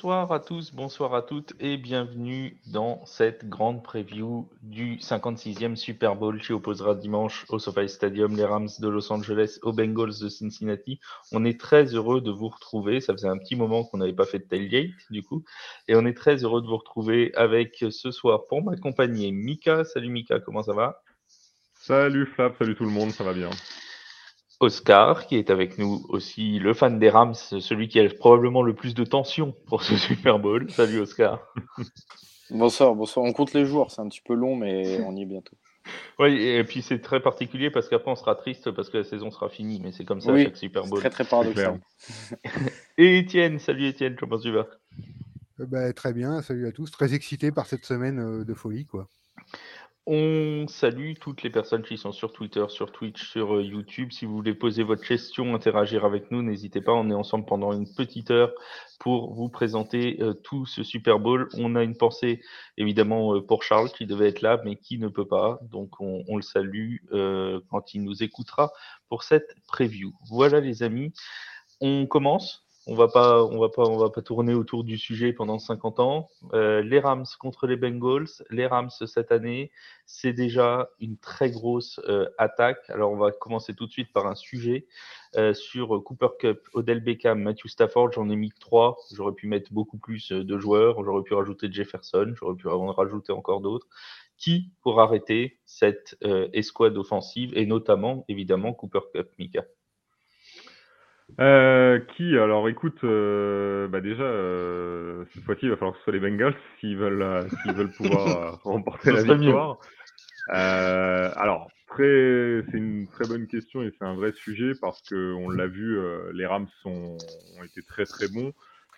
Bonsoir à tous, bonsoir à toutes et bienvenue dans cette grande preview du 56e Super Bowl qui opposera dimanche au SoFi Stadium les Rams de Los Angeles aux Bengals de Cincinnati. On est très heureux de vous retrouver. Ça faisait un petit moment qu'on n'avait pas fait de tailgate du coup. Et on est très heureux de vous retrouver avec ce soir pour m'accompagner Mika. Salut Mika, comment ça va? Salut Flap, salut tout le monde, ça va bien. Oscar, qui est avec nous aussi, le fan des Rams, celui qui a probablement le plus de tension pour ce Super Bowl. Salut Oscar. bonsoir, bonsoir. On compte les jours, c'est un petit peu long, mais on y est bientôt. Oui, et puis c'est très particulier parce qu'après on sera triste parce que la saison sera finie, mais c'est comme ça chaque Super Bowl. Très très paradoxal. et Étienne, salut Étienne, comment tu vas? Euh, bah, Très bien, salut à tous. Très excité par cette semaine euh, de folie, quoi. On salue toutes les personnes qui sont sur Twitter, sur Twitch, sur euh, YouTube. Si vous voulez poser votre question, interagir avec nous, n'hésitez pas. On est ensemble pendant une petite heure pour vous présenter euh, tout ce Super Bowl. On a une pensée évidemment euh, pour Charles qui devait être là, mais qui ne peut pas. Donc on, on le salue quand il nous écoutera pour cette preview. Voilà les amis, on commence on va pas, on va pas, on va pas tourner autour du sujet pendant 50 ans. Euh, les Rams contre les Bengals, les Rams cette année, c'est déjà une très grosse euh, attaque. Alors on va commencer tout de suite par un sujet euh, sur Cooper Cup, Odell Beckham, Matthew Stafford. J'en ai mis trois. J'aurais pu mettre beaucoup plus de joueurs. J'aurais pu rajouter Jefferson. J'aurais pu en rajouter encore d'autres. Qui pour arrêter cette escouade offensive? Et notamment évidemment Cooper Cup, Mika. Euh, qui Alors écoute, euh, bah déjà, euh, cette fois-ci, il va falloir que ce soit les Bengals s'ils veulent, euh, s'ils veulent pouvoir euh, remporter la victoire. alors, très, c'est une très bonne question et c'est un vrai sujet parce que on l'a vu, les Rams sont, ont été très très bons.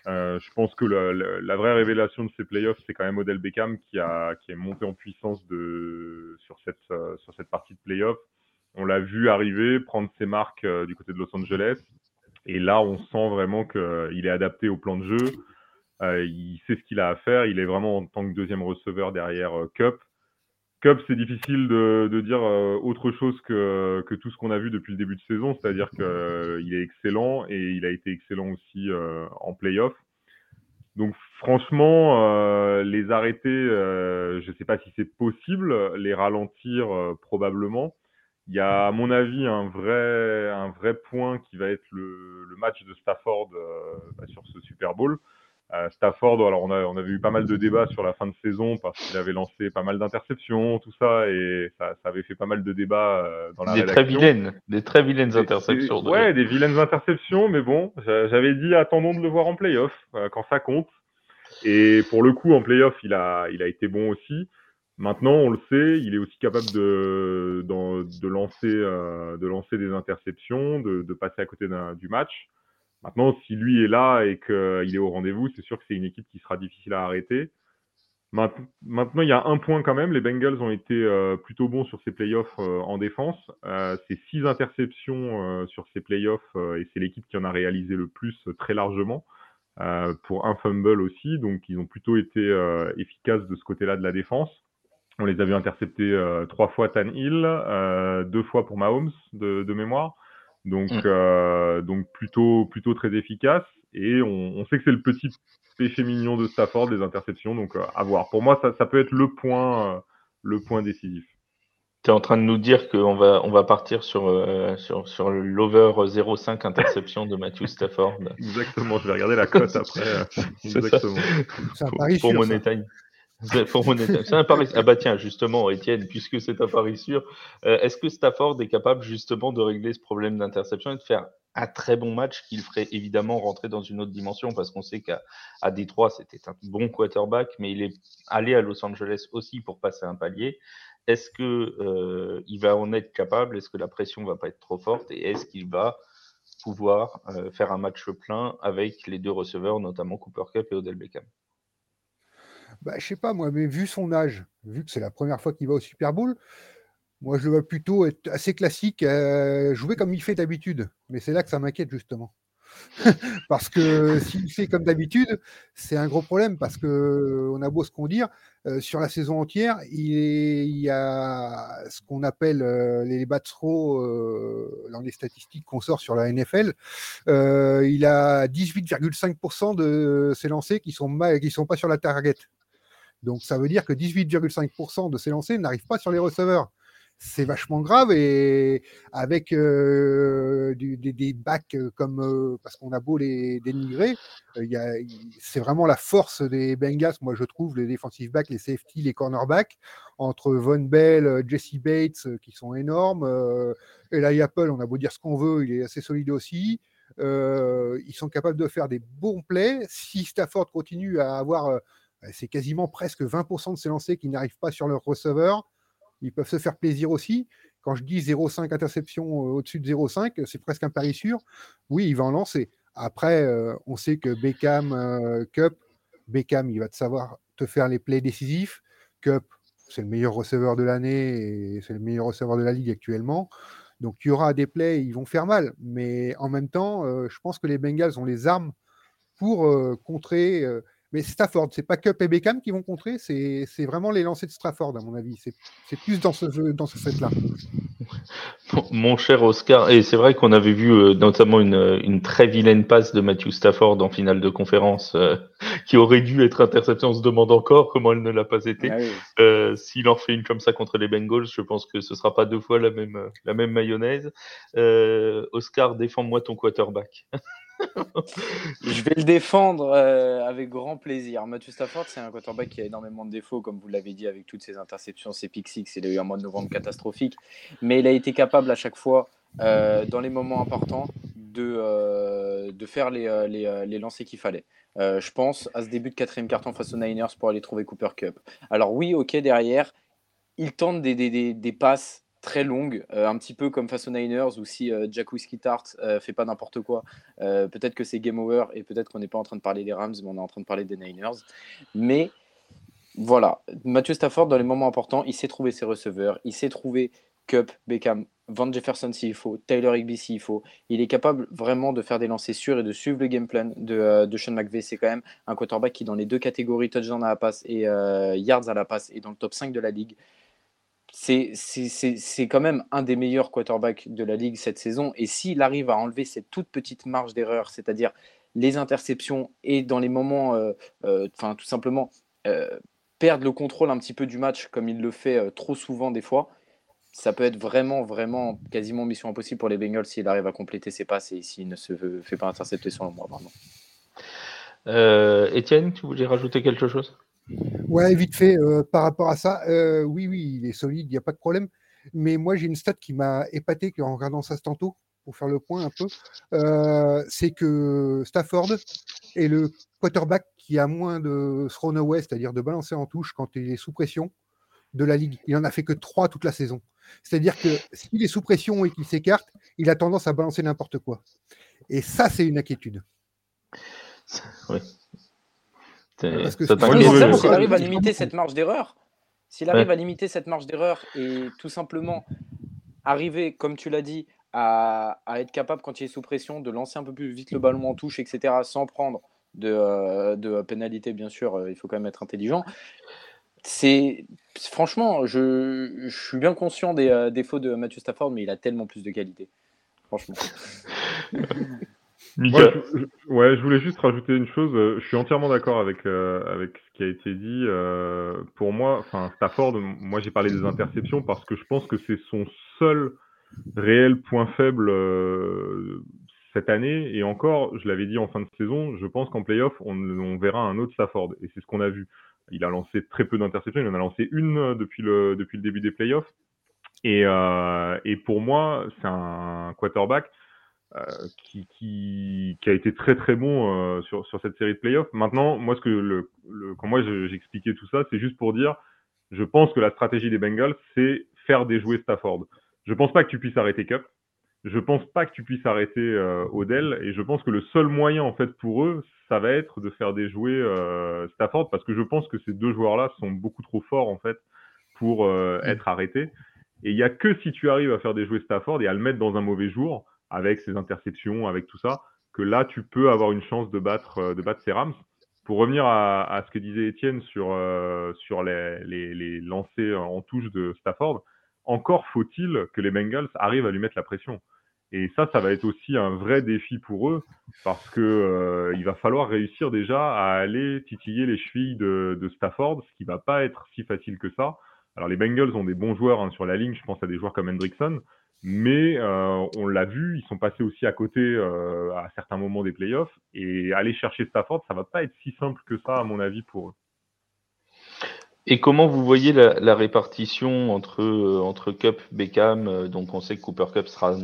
je pense que la, la, la, vraie révélation de ces playoffs, c'est quand même Odell Beckham qui a qui est monté en puissance de sur cette sur cette partie de playoffs. On l'a vu arriver, prendre ses marques du côté de Los Angeles. Et là, on sent vraiment qu'il euh, est adapté au plan de jeu. Euh, il sait ce qu'il a à faire. Il est vraiment en tant que deuxième receveur derrière euh, Cup. Cup, c'est difficile de, dire autre chose que, que tout ce qu'on a vu depuis le début de saison, c'est-à-dire qu'il est excellent et il a été excellent aussi en playoff. Donc franchement, les arrêter, je ne sais pas si c'est possible, les ralentir probablement. Il y a, à mon avis, un vrai, un vrai point qui va être le, le match de Stafford euh, bah, sur ce Super Bowl. Euh, Stafford, alors on, a, on avait eu pas mal de débats sur la fin de saison parce qu'il avait lancé pas mal d'interceptions, tout ça, et ça, ça, avait fait pas mal de débats euh, dans la des rédaction. Très vilaines, des très vilaines interceptions. Des, ouais, des vilaines interceptions, mais bon, j'avais dit attendons de le voir en playoff, euh, quand ça compte. Et pour le coup, en playoff, il a, il a été bon aussi. Maintenant, on le sait, il est aussi capable de, de, lancer, euh, de lancer des interceptions, de, de passer à côté du match. Maintenant, si lui est là et qu'il est au rendez-vous, c'est sûr que c'est une équipe qui sera difficile à arrêter. Maintenant, il y a un point quand même. Les Bengals ont été euh, plutôt bons sur ces playoffs euh, en défense. Euh, c'est six interceptions euh, sur ces playoffs euh, et c'est l'équipe qui en a réalisé le plus euh, très largement. pour un fumble aussi, donc ils ont plutôt été efficaces de ce côté-là de la défense. On les a vu intercepter euh, trois fois Tan Hill, euh, deux fois pour Mahomes de, de mémoire. Donc, mm. euh, donc plutôt, plutôt très efficace. Et on, on sait que c'est le petit péché mignon de Stafford, les interceptions. Donc, euh, à voir. Pour moi, ça, ça peut être le point, euh, le point décisif. Tu es en train de nous dire qu'on va, on va partir sur, euh, sur, sur l'over 0,5 interception de Matthew Stafford. Exactement, je vais regarder la cote après. Exactement. Ça. pour, pour mon C'est un pari. Ah bah tiens, justement, Étienne, puisque c'est un pari sûr, est-ce que Stafford est capable justement de régler ce problème d'interception et de faire un très bon match qu'il ferait évidemment rentrer dans une autre dimension? Parce qu'on sait qu'à Détroit, c'était un bon quarterback, mais il est allé à Los Angeles aussi pour passer un palier. Est-ce que euh, va en être capable? Est-ce que la pression va pas être trop forte? Et est-ce qu'il va pouvoir euh, faire un match plein avec les deux receveurs, notamment Cooper Cup et Odell Beckham? Bah, je sais pas, moi, mais vu son âge, vu que c'est la première fois qu'il va au Super Bowl, moi, je le vois plutôt être assez classique, euh, jouer comme il fait d'habitude. Mais c'est là que ça m'inquiète, justement. parce que s'il fait comme d'habitude, c'est un gros problème parce que on a beau ce qu'on dire euh, sur la saison entière, il, y a ce qu'on appelle euh, les bats euh, dans les statistiques qu'on sort sur la NFL. il a 18,5% de ses lancers qui sont sont pas sur la target. Donc ça veut dire que 18,5% de ses lancers n'arrivent pas sur les receveurs c'est vachement grave et avec euh, des, bacs euh, comme euh, parce qu'on a beau les dénigrer, c'est vraiment la force des Bengals. Moi, je trouve les defensive backs, les safety, les cornerbacks entre Von Bell, Jesse Bates qui sont énormes. et là, Apple, on a beau dire ce qu'on veut, il est assez solide aussi. ils sont capables de faire des bons plays. Si Stafford continue à avoir, c'est quasiment presque 20% de ses lancers qui n'arrivent pas sur leur receveur ils peuvent se faire plaisir aussi. Quand je dis 0,5 interception euh, au-dessus de 0,5, c'est presque un pari sûr. Oui, il va en lancer. Après, euh, on sait que Beckham, euh, Cup, Beckham, il va te savoir te faire les plays décisifs. Cup, c'est le meilleur receveur de l'année et c'est le meilleur receveur de la ligue actuellement. Donc il y aura des plays, ils vont faire mal. Mais en même temps, je pense que les Bengals ont les armes pour contrer mais Stafford, c'est pas Cup et Beckham qui vont contrer, c'est vraiment les lancers de Stafford, à mon avis. C'est plus dans ce jeu, dans ce set-là. Mon cher Oscar, et c'est vrai qu'on avait vu euh, notamment une, très vilaine passe de Matthew Stafford en finale de conférence euh, qui aurait dû être interception. On se demande encore comment elle ne l'a pas été. Ah euh, s'il en fait une comme ça contre les Bengals, je pense que ce sera pas deux fois la même, la même mayonnaise. Oscar, défends-moi ton quarterback. je vais le défendre euh, avec grand plaisir. Matthew Stafford, c'est un quarterback qui a énormément de défauts, comme vous l'avez dit, avec toutes ses interceptions, ses pick six. Il a eu un mois de novembre catastrophique, mais il a été capable à chaque fois, euh, dans les moments importants, de, euh, de faire les, les, les lancers qu'il fallait. je pense à ce début de quatrième carton face aux Niners pour aller trouver Cooper Cup. Alors oui, ok, derrière, il tente des, des, des passes très longue, euh, un petit peu comme face aux Niners, ou si euh, Jack Whiskey Tart euh, fait pas n'importe quoi, peut-être que c'est game over et peut-être qu'on n'est pas en train de parler des Rams, mais on est en train de parler des Niners. Mais voilà, Mathieu Stafford, dans les moments importants, il sait trouver ses receveurs, il sait trouver Cup, Beckham, Van Jefferson s'il faut, Taylor Higby s'il faut. Il est capable vraiment de faire des lancers sûrs et de suivre le game plan de, de Sean McVay. C'est quand même un quarterback qui, dans les deux catégories, touchdown à la passe et yards à la passe, est dans le top 5 de la ligue c'est quand même un des meilleurs quarterbacks de la ligue cette saison. Et s'il arrive à enlever cette toute petite marge d'erreur, c'est-à-dire les interceptions et dans les moments, euh, euh, tout simplement, euh, perdre le contrôle un petit peu du match comme il le fait trop souvent des fois, ça peut être vraiment, vraiment quasiment mission impossible pour les Bengals s'il arrive à compléter ses passes et s'il ne se fait pas intercepter sur le mois. Étienne, tu voulais rajouter quelque chose? Ouais, vite fait, euh, par rapport à ça, euh, oui, oui, il est solide, il n'y a pas de problème. Mais moi, j'ai une stat qui m'a épaté en regardant ça tantôt, pour faire le point un peu. Euh, c'est que Stafford est le quarterback qui a moins de thrown away, c'est-à-dire de balancer en touche quand il est sous pression de la ligue. Il en a fait que trois toute la saison. C'est-à-dire que s'il est sous pression et qu'il s'écarte, il a tendance à balancer n'importe quoi. Et ça, c'est une inquiétude. Oui. Parce que s'il arrive à limiter cette marge d'erreur, s'il arrive à limiter cette marge d'erreur et tout simplement arriver, comme tu l'as dit, à, être capable, quand il est sous pression, de lancer un peu plus vite le ballon en touche, etc., sans prendre de, euh, de pénalité, bien sûr, euh, il faut quand même être intelligent. C'est franchement, je, je, suis bien conscient des euh, défauts de Matthew Stafford, mais il a tellement plus de qualité. Franchement. je, ouais, je voulais juste rajouter une chose. Euh, je suis entièrement d'accord avec euh, avec ce qui a été dit. Euh, pour moi, enfin Stafford, moi j'ai parlé des interceptions parce que je pense que c'est son seul réel point faible cette année. Et encore, je l'avais dit en fin de saison, je pense qu'en playoff, on, on verra un autre Stafford. Et c'est ce qu'on a vu. Il a lancé très peu d'interceptions. Il en a lancé une depuis le depuis le début des playoffs. Et, et pour moi, c'est un quarterback euh, qui, qui, qui, a été très très bon euh, sur, sur cette série de playoffs. Maintenant, moi, ce que le, le quand moi j'expliquais tout ça, c'est juste pour dire, je pense que la stratégie des Bengals, c'est faire déjouer Stafford. Je pense pas que tu puisses arrêter Cup. Je pense pas que tu puisses arrêter euh, Odell. Et je pense que le seul moyen en fait pour eux, ça va être de faire déjouer euh, Stafford parce que je pense que ces deux joueurs-là sont beaucoup trop forts en fait pour euh, mm. être arrêtés. Et il y a que si tu arrives à faire déjouer Stafford et à le mettre dans un mauvais jour avec ses interceptions, avec tout ça, que là, tu peux avoir une chance de battre, de battre ces Rams. Pour revenir à, ce que disait Étienne sur, sur les, les, lancers en touche de Stafford, encore faut-il que les Bengals arrivent à lui mettre la pression. Et ça, ça va être aussi un vrai défi pour eux parce que euh, il va falloir réussir déjà à aller titiller les chevilles de, Stafford, ce qui va pas être si facile que ça. Alors les Bengals ont des bons joueurs hein, sur la ligne, je pense à des joueurs comme Hendrickson, mais euh, on l'a vu, ils sont passés aussi à côté euh, à certains moments des playoffs et aller chercher Stafford, ça va pas être si simple que ça à mon avis pour eux. Et comment vous voyez la, répartition entre, euh, entre Cup, Beckham euh, Donc on sait que Cooper Cup sera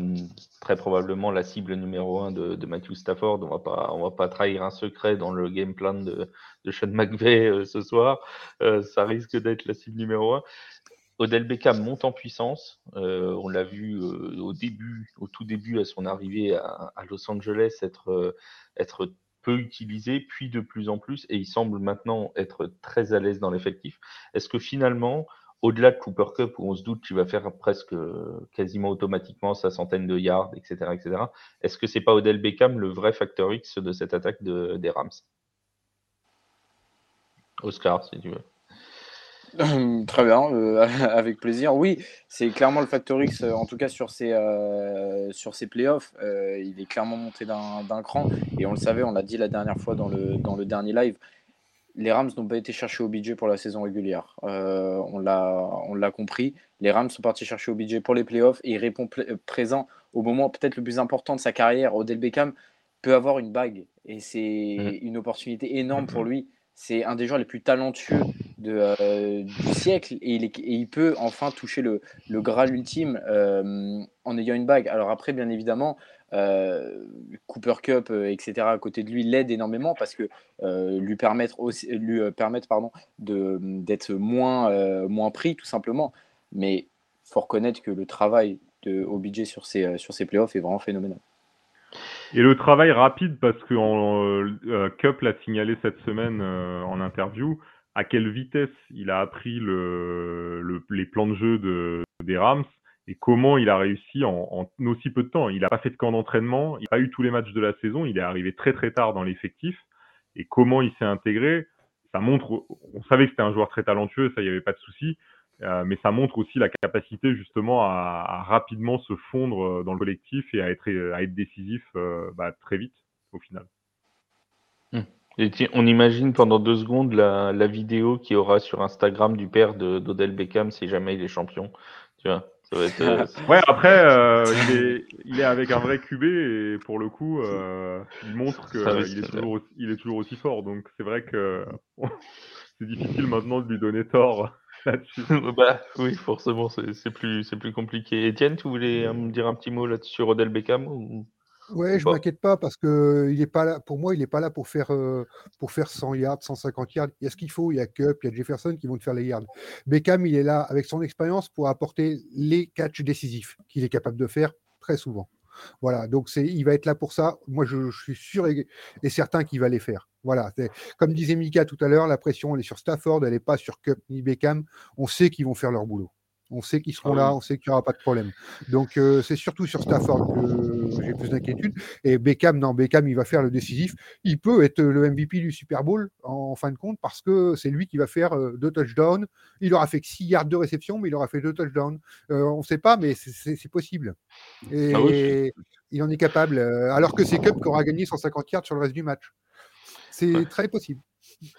très probablement la cible numéro un de, de Matthew Stafford. On va pas on va pas trahir un secret dans le game plan de, de Sean McVay euh, ce soir. ça risque d'être la cible numéro un. Odell Beckham monte en puissance. on l'a vu au début, au tout début, à son arrivée à, Los Angeles, être, être peu utilisé, puis de plus en plus, et il semble maintenant être très à l'aise dans l'effectif. Est-ce que finalement, au-delà de Cooper Cup, où on se doute qu'il va faire presque quasiment automatiquement sa centaine de yards, etc., etc., est-ce que c'est pas Odell Beckham le vrai facteur X de cette attaque de, des Rams? Oscar, si tu veux. Très bien, euh, avec plaisir. Oui, c'est clairement le facteur X, euh, en tout cas sur ces, euh, sur ces playoffs. il est clairement monté d'un cran. Et on le savait, on l'a dit la dernière fois dans le, dans le dernier live. Les Rams n'ont pas été cherchés au budget pour la saison régulière. on l'a compris. Les Rams sont partis chercher au budget pour les playoffs et il répond présent au moment peut-être le plus important de sa carrière. Odell Beckham peut avoir une bague et c'est mmh. une opportunité énorme pour lui c'est un des joueurs les plus talentueux de, euh, du siècle et il, peut enfin toucher le, le Graal ultime euh, en ayant une bague. Alors après, bien évidemment, euh, Cooper Cup, etc., à côté de lui, l'aide énormément parce que lui permettre, pardon, d'être moins, pris, tout simplement. Mais il faut reconnaître que le travail de OBJ sur ces, sur ces playoffs est vraiment phénoménal. Et le travail rapide, parce que euh, euh, Cup l'a signalé cette semaine euh, en interview, à quelle vitesse il a appris le, le, les plans de jeu de, des Rams et comment il a réussi en, en aussi peu de temps. Il n'a pas fait de camp d'entraînement, il n'a pas eu tous les matchs de la saison, il est arrivé très très tard dans l'effectif. Et comment il s'est intégré, ça montre, on savait que c'était un joueur très talentueux, ça, il n'y avait pas de souci. Euh, mais ça montre aussi la capacité justement à, rapidement se fondre euh, dans le collectif et à être, à être décisif euh, bah, très vite au final. Hum. On imagine pendant deux secondes la, la vidéo qu'il y aura sur Instagram du père d'Odell Beckham si jamais il est champion. Tu vois, ça va être, ouais, après, il, est, il est avec un vrai QB et pour le coup, il montre qu'il est, toujours, il est toujours aussi fort. Donc c'est vrai que c'est difficile maintenant de lui donner tort bah, oui, forcément, c'est plus, plus compliqué. Étienne, tu voulais euh, me dire un petit mot là-dessus sur Odell Beckham ou... Ouais, je ne m'inquiète pas parce que il est pas là, pour moi, il n'est pas là pour faire, euh, pour faire 100 yards, 150 yards. Il y a ce qu'il faut, il y a Cup, il y a Jefferson qui vont te faire les yards. Beckham, il est là avec son expérience pour apporter les catchs décisifs qu'il est capable de faire très souvent. Voilà, donc c'est, il va être là pour ça. Moi, je, suis sûr et, certain qu'il va les faire. Voilà, comme disait Mika tout à l'heure, la pression elle est sur Stafford, elle n'est pas sur Cup ni Beckham. On sait qu'ils vont faire leur boulot. On sait qu'ils seront ah là, on sait qu'il n'y aura pas de problème. Donc euh, c'est surtout sur Stafford que j'ai plus d'inquiétude. Et Beckham, non, Beckham, il va faire le décisif. Il peut être le MVP du Super Bowl en, fin de compte parce que c'est lui qui va faire euh, deux touchdowns. Il aura fait 6 yards de réception, mais il aura fait deux touchdowns. Euh, on ne sait pas, mais c'est possible. Et ah il en est capable. alors que c'est Cup qui aura gagné 150 yards sur le reste du match. C'est très possible.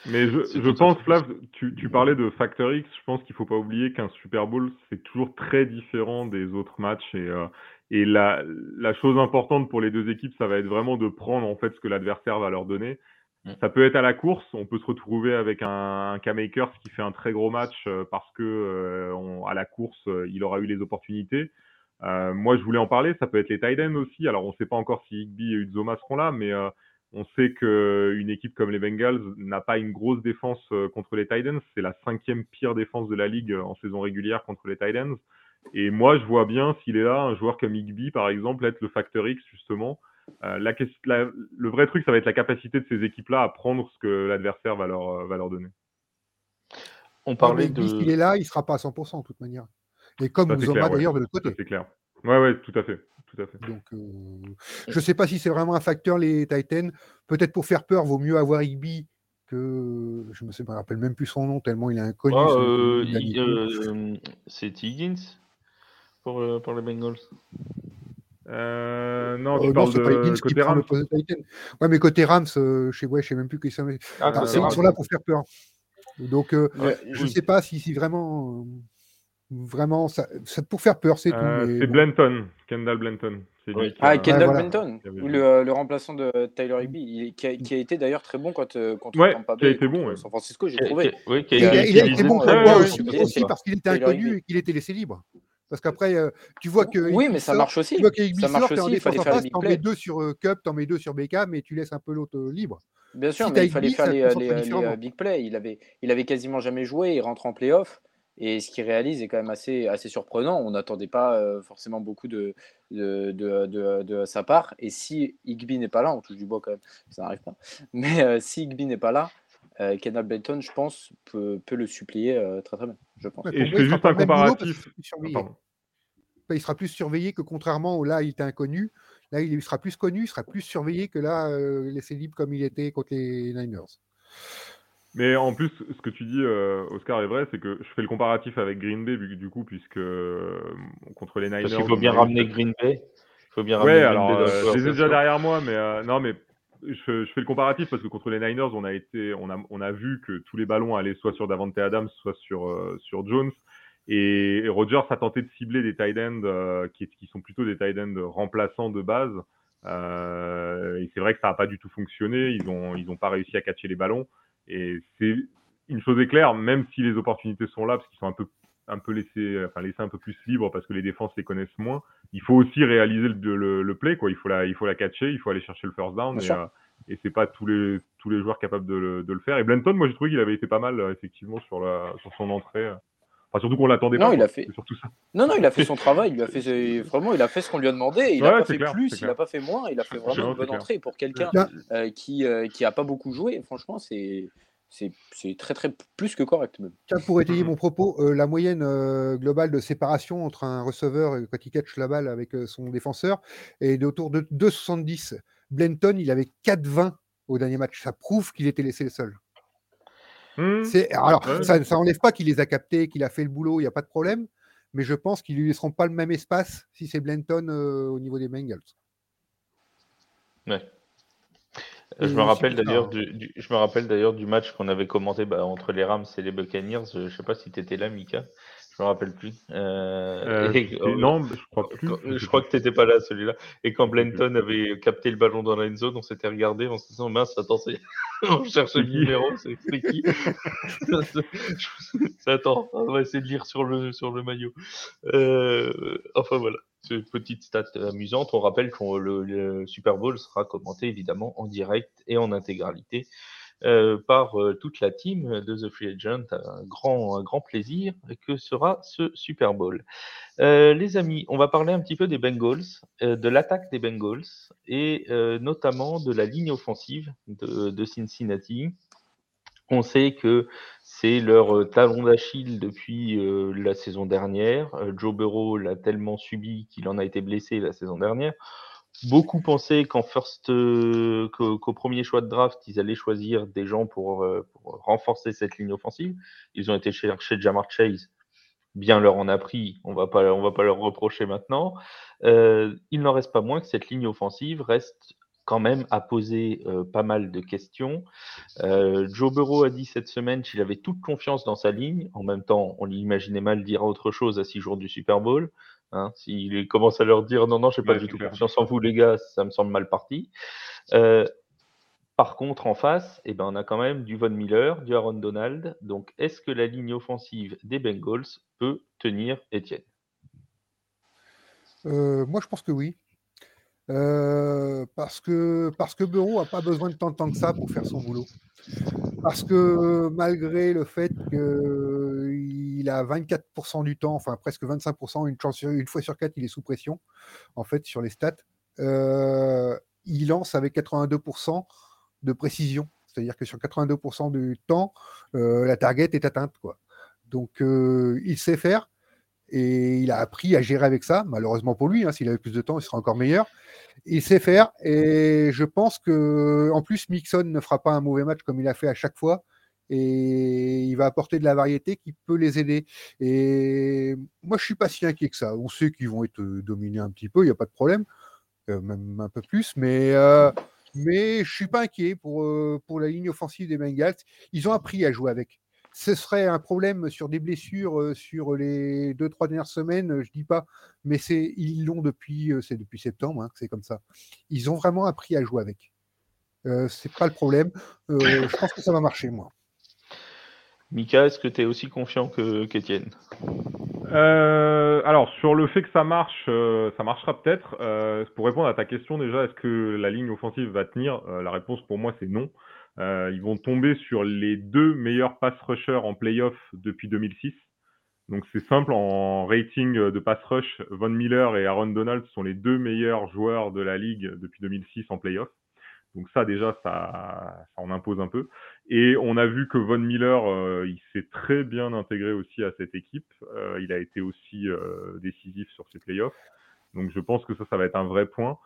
Mais je, pense, Flav, tu, parlais de Factor X. Je pense qu'il ne faut pas oublier qu'un Super Bowl, c'est toujours très différent des autres matchs. Et, euh, et la, la, chose importante pour les deux équipes, ça va être vraiment de prendre en fait ce que l'adversaire va leur donner. Mm. Ça peut être à la course. On peut se retrouver avec un, un K-Makers qui fait un très gros match euh, parce que euh, à la course, il aura eu les opportunités. moi, je voulais en parler. Ça peut être les Titans aussi. Alors, on ne sait pas encore si Higby et Uzoma seront là, mais on sait qu'une équipe comme les Bengals n'a pas une grosse défense euh, contre les Titans. C'est la cinquième pire défense de la ligue en saison régulière contre les Titans. Et moi, je vois bien s'il est là, un joueur comme Igby, par exemple, être le facteur X, justement. Euh, le vrai truc, ça va être la capacité de ces équipes-là à prendre ce que l'adversaire va leur, euh, va leur donner. On parlait de. S'il est là, il ne sera pas à 100% de toute manière. Et comme nous en d'ailleurs de l'autre côté. C'est clair. Ouais, ouais, tout à fait. Tout à fait. Donc, je ne sais pas si c'est vraiment un facteur, les Titans. Peut-être pour faire peur, vaut mieux avoir Igby que. Je ne me, rappelle même plus son nom, tellement il est inconnu. Ah, c'est Higgins pour, pour les Bengals. Euh, non, tu parles de côté Rams. Ouais, mais côté Rams, je sais, ouais, sais même plus qui sont. Ah, ils sont là pour faire peur. Donc, je ne sais pas si, si vraiment Vraiment, ça, pour faire peur, c'est tout. Euh, c'est Blanton, Kendall Blanton. Ah, Kendall Blanton, le, le, remplaçant de Tyler Higby, qui, a, été d'ailleurs très bon quand, euh, contre ouais, Tampa Bay. Qui a été bon, San Francisco, j'ai trouvé. Oui, il, a, il, a, été bon aussi, parce qu'il était inconnu et qu'il était laissé libre. Parce qu'après, euh, tu vois que. Oui, mais ça marche aussi. Tu vois ça marche aussi. Il fallait faire les big plays. deux sur Cup, t'en mets deux sur BK, mais tu laisses un peu l'autre libre. Bien sûr, mais il fallait faire les, big plays. Il avait, il avait quasiment jamais joué. Il rentre en playoff. Et ce qu'il réalise est quand même assez, assez surprenant. On n'attendait pas euh, forcément beaucoup de de, de, de, sa part. Et si Igby n'est pas là, on touche du bois quand même, ça n'arrive pas. Mais euh, si Igby n'est pas là, euh, Kendall Benton, je pense, peut, peut le supplier euh, très très bien. Je pense. Et je fais juste un comparatif. Il sera plus surveillé que contrairement au là, il était inconnu. Là, il sera plus connu, il sera plus surveillé que là, laissé libre comme il était contre les Niners. Mais en plus, ce que tu dis, euh, Oscar, est vrai, c'est que je fais le comparatif avec Green Bay, du coup, puisque euh, contre les Niners. Parce qu'il faut bien ramener Green Bay. Il faut bien ramener ouais, alors, euh, je les ai déjà derrière moi, mais non, mais je, je, fais le comparatif parce que contre les Niners, on a été, on a, on a vu que tous les ballons allaient soit sur Davante Adams, soit sur sur Jones. Et, Rodgers a tenté de cibler des tight ends qui, qui, sont plutôt des tight ends remplaçants de base. et c'est vrai que ça n'a pas du tout fonctionné. Ils ont, ils ont pas réussi à catcher les ballons. Et c'est une chose est claire, même si les opportunités sont là, parce qu'ils sont un peu un peu laissés, enfin laissés un peu plus libres parce que les défenses les connaissent moins. Il faut aussi réaliser le, le, play, quoi. Il faut la, il faut la catcher, il faut aller chercher le first down. Et, euh, et c'est pas tous les tous les joueurs capables de le, de le faire. Et Blanton, moi j'ai trouvé qu'il avait été pas mal euh, effectivement sur la sur son entrée. Enfin, surtout qu'on l'attendait pas. Non, il a fait. Surtout ça. Non, non, il a fait son travail. Il a fait vraiment, il a fait ce qu'on lui a demandé. Il n'a pas fait plus, il n'a pas fait moins. Il a fait vraiment une bonne entrée pour quelqu'un euh, qui qui a pas beaucoup joué. Franchement, c'est c'est très très plus que correct même. pour étayer mon propos, euh, la moyenne euh, globale de séparation entre un receveur et quand il catch la balle avec euh, son défenseur est d'autour de 2,70. Blenton, il avait 4,20 au dernier match. Ça prouve qu'il était laissé seul. Mmh. Alors, ça n'enlève pas qu'il les a captés, qu'il a fait le boulot, il n'y a pas de problème. Mais je pense qu'ils ne lui laisseront pas le même espace si c'est Blenton au niveau des Bengals. Ouais. Je me, rappelle d'ailleurs du, je me rappelle d'ailleurs du match qu'on avait commenté bah, entre les Rams et les Buccaneers. Je ne sais pas si tu étais là, Mika. Je me rappelle plus. Euh, euh, oh, non, je crois plus. je crois que tu n'étais pas là, celui-là. Et quand Blenton avait capté le ballon dans la end zone, on s'était regardé en se disant mince, attends, on cherchait le numéro, c'est qui Attends, on va essayer de lire sur le, sur le maillot. Euh, enfin voilà. Petite stat amusante, on rappelle que le, Super Bowl sera commenté évidemment en direct et en intégralité euh, par euh, toute la team de The Free Agent. Un grand, grand plaisir que sera ce Super Bowl. Euh, les amis, on va parler un petit peu des Bengals, de l'attaque des Bengals et notamment de la ligne offensive de, Cincinnati. On sait que c'est leur talon d'Achille depuis la saison dernière. Joe Burrow l'a tellement subi qu'il en a été blessé la saison dernière. Beaucoup pensaient qu'en first, qu'au premier choix de draft, ils allaient choisir des gens pour, renforcer cette ligne offensive. Ils ont été chercher Jamar Chase. Bien leur en a pris. On va pas, on va pas leur reprocher maintenant. il n'en reste pas moins que cette ligne offensive reste quand même à poser euh, pas mal de questions. Euh, Joe Burrow a dit cette semaine qu'il avait toute confiance dans sa ligne. En même temps, on l'imaginait mal dire autre chose à six jours du Super Bowl. Hein. S'il commence à leur dire non, non, je n'ai pas du tout confiance en vous, les gars, ça me semble mal parti. Euh, par contre, en face, eh ben, on a quand même du Von Miller, du Aaron Donald. Donc, est-ce que la ligne offensive des Bengals peut tenir Étienne? Moi, je pense que oui. Euh, parce que parce que Bureau n'a pas besoin de tant de temps que ça pour faire son boulot. Parce que malgré le fait qu'il a 24% du temps, enfin presque 25%, une, fois sur quatre, il est sous pression, en fait, sur les stats, euh, il lance avec 82% de précision. C'est-à-dire que sur 82% du temps, euh, la target est atteinte. Donc il sait faire. Et il a appris à gérer avec ça, malheureusement pour lui. Hein, s'il avait plus de temps, il serait encore meilleur. Il sait faire. Et je pense que, en plus, Mixon ne fera pas un mauvais match comme il a fait à chaque fois. Et il va apporter de la variété qui peut les aider. Et moi, je suis pas si inquiet que ça. On sait qu'ils vont être dominés un petit peu, il n'y a pas de problème. Euh, même un peu plus. Mais, euh, mais je suis pas inquiet pour, euh, pour la ligne offensive des Bengals. Ils ont appris à jouer avec ce serait un problème sur des blessures euh, sur les deux trois dernières semaines, je dis pas, mais c'est ils l'ont depuis euh, depuis septembre, hein, c'est comme ça. Ils ont vraiment appris à jouer avec. Euh, c'est pas le problème. Euh, je pense que ça va marcher, moi. Mika, est-ce que tu es aussi confiant que qu'Étienne? Alors, sur le fait que ça marche, ça marchera peut-être. pour répondre à ta question, déjà, est-ce que la ligne offensive va tenir? La réponse pour moi, c'est non. Euh, ils vont tomber sur les deux meilleurs pass rushers en playoff depuis 2006. Donc c'est simple, en rating de pass rush, Von Miller et Aaron Donald sont les deux meilleurs joueurs de la ligue depuis 2006 en playoff. Donc ça déjà, ça, ça en impose un peu. Et on a vu que Von Miller, euh, il s'est très bien intégré aussi à cette équipe. Euh, il a été aussi euh, décisif sur ces playoffs. Donc je pense que ça, ça va être un vrai point.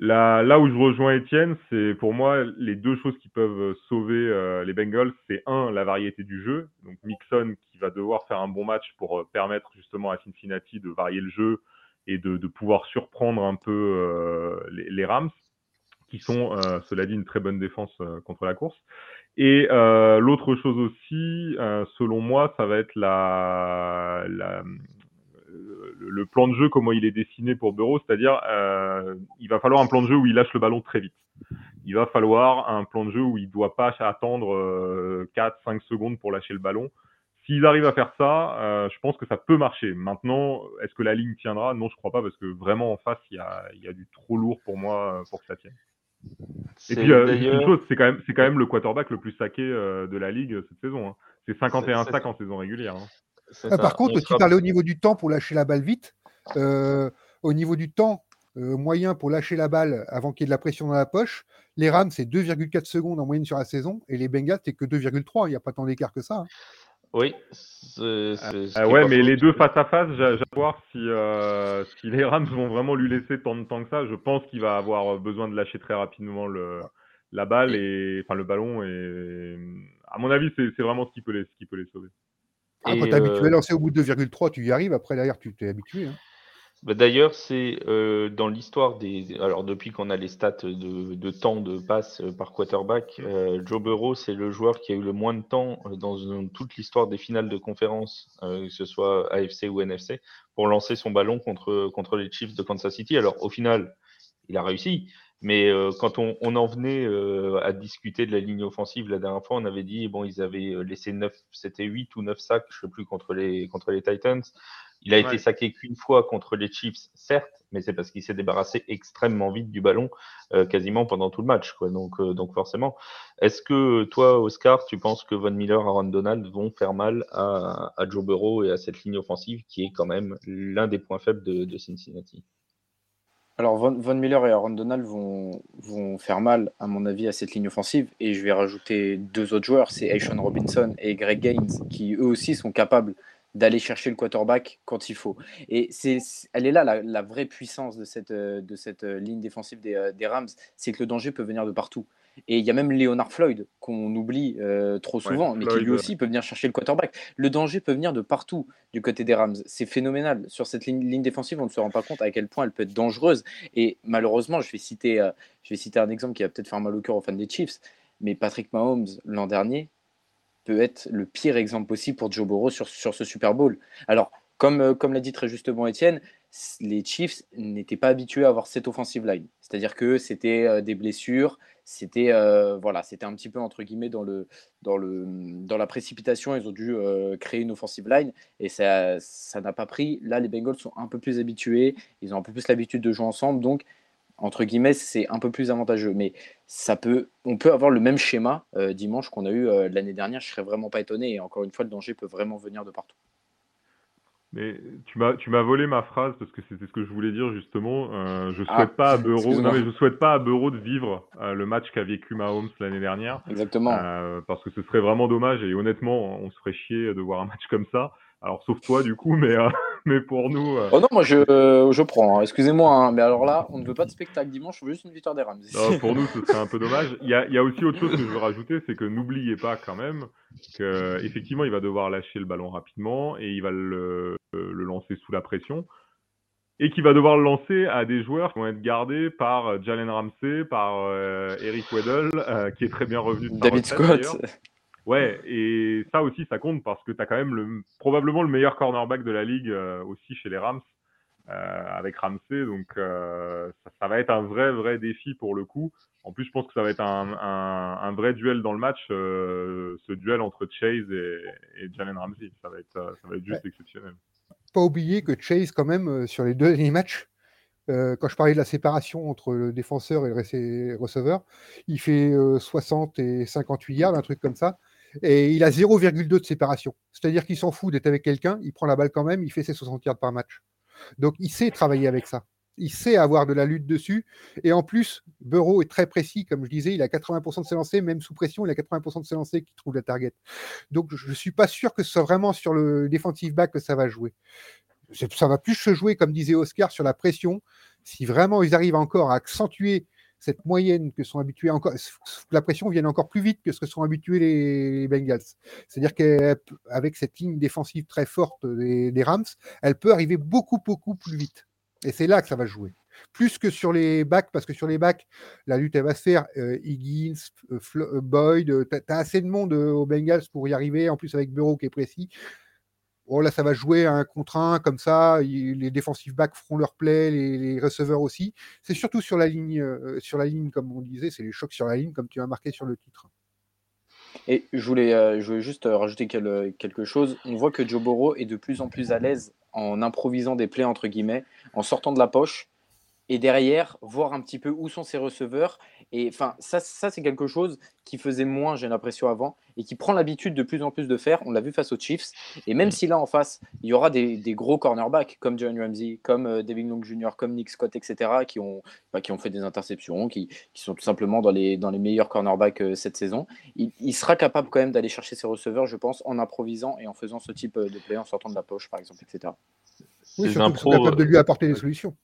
Là, là où je rejoins Étienne, c'est pour moi les deux choses qui peuvent sauver euh, les Bengals, c'est un, la variété du jeu. Donc Mixon qui va devoir faire un bon match pour euh, permettre justement à Cincinnati de varier le jeu et de, de pouvoir surprendre un peu euh, les, les, Rams, qui sont, cela dit, une très bonne défense contre la course. Et l'autre chose aussi, selon moi, ça va être le plan de jeu, comment il est dessiné pour Bureau, c'est-à-dire euh, il va falloir un plan de jeu où il lâche le ballon très vite. Il va falloir un plan de jeu où il ne doit pas attendre euh, 4-5 secondes pour lâcher le ballon. S'ils arrivent à faire ça, euh, je pense que ça peut marcher. Maintenant, est-ce que la ligne tiendra? Non, je crois pas, parce que vraiment en face, il y a, y a, du trop lourd pour moi euh, pour que ça tienne. Et puis, euh, une chose, c'est quand, même, quand même le quarterback le plus saqué euh, de la ligue cette saison. Hein. C'est 51 sacs en saison régulière. Hein. Ah, par contre, tu parlais au niveau du temps pour lâcher la balle vite. Euh, au niveau du temps euh, moyen pour lâcher la balle avant qu'il y ait de la pression dans la poche, les Rams, c'est 2,4 secondes en moyenne sur la saison et les Bengals, c'est que 2,3. Il n'y a pas tant d'écart que ça. Hein. Oui. Ah, ouais, mais les deux face à face, j'ai voir si, euh, si les Rams vont vraiment lui laisser tant de temps que ça. Je pense qu'il va avoir besoin de lâcher très rapidement le, la balle et enfin le ballon. Et à mon avis, c'est vraiment ce qui peut les, ce qui peut les sauver. Ah, quand t'es habitué à euh, lancer au bout de 2,3, tu y arrives. Après, derrière, tu t'es habitué. Hein. Bah, d'ailleurs, c'est euh, dans l'histoire des. Alors, depuis qu'on a les stats de, temps de passe euh, par quarterback, Joe Burrow, c'est le joueur qui a eu le moins de temps dans, toute l'histoire des finales de conférence, que ce soit AFC ou NFC, pour lancer son ballon contre, contre les Chiefs de Kansas City. Alors, au final, il a réussi, mais euh, quand on, en venait euh, à discuter de la ligne offensive la dernière fois, on avait dit bon, ils avaient euh, laissé 9, c'était 8 ou 9 sacs, je ne sais plus, contre les, contre les Titans. Il a ouais. été saqué qu'une fois contre les Chiefs, certes, mais c'est parce qu'il s'est débarrassé extrêmement vite du ballon, euh, quasiment pendant tout le match. Quoi. Donc, euh, donc forcément, est-ce que toi, Oscar, tu penses que Von Miller, Aaron Donald vont faire mal à, à Joe Burrow et à cette ligne offensive qui est quand même l'un des points faibles de, de Cincinnati? Alors, Von, Von, Miller et Aaron Donald vont, vont, faire mal, à mon avis, à cette ligne offensive. Et je vais rajouter deux autres joueurs, c'est Aishon Robinson et Greg Gaines, qui eux aussi sont capables d'aller chercher le quarterback quand il faut. Et c'est, elle est là la, la, vraie puissance de cette, de cette ligne défensive des, des Rams, c'est que le danger peut venir de partout. Et il y a même Leonard Floyd qu'on oublie euh, trop souvent, ouais, mais Floyd, qui lui aussi peut venir chercher le quarterback. Le danger peut venir de partout du côté des Rams. C'est phénoménal. Sur cette ligne, ligne, défensive, on ne se rend pas compte à quel point elle peut être dangereuse. Et malheureusement, je vais citer, euh, je vais citer un exemple qui va peut-être faire mal au cœur aux fans des Chiefs, mais Patrick Mahomes l'an dernier peut être le pire exemple possible pour Joe Burrow sur, sur ce Super Bowl. Alors, comme, euh, comme l'a dit très justement Étienne, les Chiefs n'étaient pas habitués à avoir cette offensive line. C'est-à-dire que c'était euh, des blessures, c'était euh, voilà, c'était un petit peu entre guillemets dans le dans le dans la précipitation, ils ont dû créer une offensive line et ça ça n'a pas pris. Là, les Bengals sont un peu plus habitués, ils ont un peu plus l'habitude de jouer ensemble, donc entre guillemets, c'est un peu plus avantageux. Mais ça peut, on peut avoir le même schéma euh, dimanche qu'on a eu euh, l'année dernière. Je serais vraiment pas étonné. Et encore une fois, le danger peut vraiment venir de partout. Mais tu m'as tu m'as volé ma phrase parce que c'était ce que je voulais dire justement. Euh, je souhaite ah, pas à Bureau, non mais je souhaite pas à Bureau de vivre le match qu'a vécu Mahomes l'année dernière. Exactement. Parce que ce serait vraiment dommage et honnêtement, on se ferait chier de voir un match comme ça. Alors sauf toi du coup, mais mais pour nous. Oh non, moi je, je prends. Hein. Excusez-moi, hein, mais alors là, on ne veut pas de spectacle dimanche, on veut juste une victoire des Rams. pour nous, ce serait un peu dommage. Il y, a, il y, a, aussi autre chose que je veux rajouter, c'est que n'oubliez pas quand même qu'effectivement, il va devoir lâcher le ballon rapidement et il va le, le lancer sous la pression et qui va devoir le lancer à des joueurs qui vont être gardés par euh, Jalen Ramsey, par euh, Eric Weddle, euh, qui est très bien revenu de David Scott. Ouais, et ça aussi, ça compte parce que tu as quand même le, probablement le meilleur cornerback de la ligue aussi chez les Rams, avec Ramsey. Donc, ça, va être un vrai, vrai défi pour le coup. En plus, je pense que ça va être un, un, vrai duel dans le match, ce duel entre Chase et, et Jalen Ramsey. Ça va être, ça va être juste exceptionnel pas oublier que Chase, quand même, euh, sur les deux derniers matchs, euh, quand je parlais de la séparation entre le défenseur et le receveur, il fait 60 euh, et 58 yards, un truc comme ça, et il a 0,2 de séparation. C'est-à-dire qu'il s'en fout d'être avec quelqu'un, il prend la balle quand même, il fait ses 60 yards par match. Donc il sait travailler avec ça il sait avoir de la lutte dessus. Et en plus, Bureau est très précis, comme je disais, il a 80% de ses lancers, même sous pression, il a 80% de ses lancers qui trouvent la target. Donc je ne suis pas sûr que ce soit vraiment sur le defensive back que ça va jouer. Ça va plus se jouer, comme disait Oscar, sur la pression. Si vraiment ils arrivent encore à accentuer cette moyenne que sont habitués encore, la pression vienne encore plus vite que ce que sont habitués les, Bengals. C'est-à-dire qu'avec cette ligne défensive très forte des Rams, elle peut arriver beaucoup, beaucoup plus vite. Et c'est là que ça va jouer. Plus que sur les backs, parce que sur les backs, la lutte, elle va se faire. Euh, Higgins, euh, euh, Boyd, tu as, assez de monde aux Bengals pour y arriver, en plus avec Bureau qui est précis. Oh, là, ça va jouer un contre un, comme ça. les défensifs backs feront leur play, les, receveurs aussi. C'est surtout sur la ligne, sur la ligne, comme on disait, c'est les chocs sur la ligne, comme tu as marqué sur le titre. Et je voulais, voulais juste rajouter quelque chose. On voit que Joe Burrow est de plus en plus à l'aise en improvisant des plays entre guillemets, en sortant de la poche et derrière voir un petit peu où sont ses receveurs. Et enfin, ça, ça c'est quelque chose qui faisait moins, j'ai l'impression, avant, et qui prend l'habitude de plus en plus de faire. On l'a vu face aux Chiefs. Et même si là, en face, il y aura des, gros cornerbacks comme John Ramsey, comme euh, David Long Jr., comme Nick Scott, etc., qui ont, bah, qui ont fait des interceptions, qui, sont tout simplement dans les, dans les meilleurs cornerbacks euh, cette saison. Il, sera capable quand même d'aller chercher ses receveurs, je pense, en improvisant et en faisant ce type euh, de play, en sortant de la poche, par exemple, etc. Oui, surtout capable de lui apporter des solutions.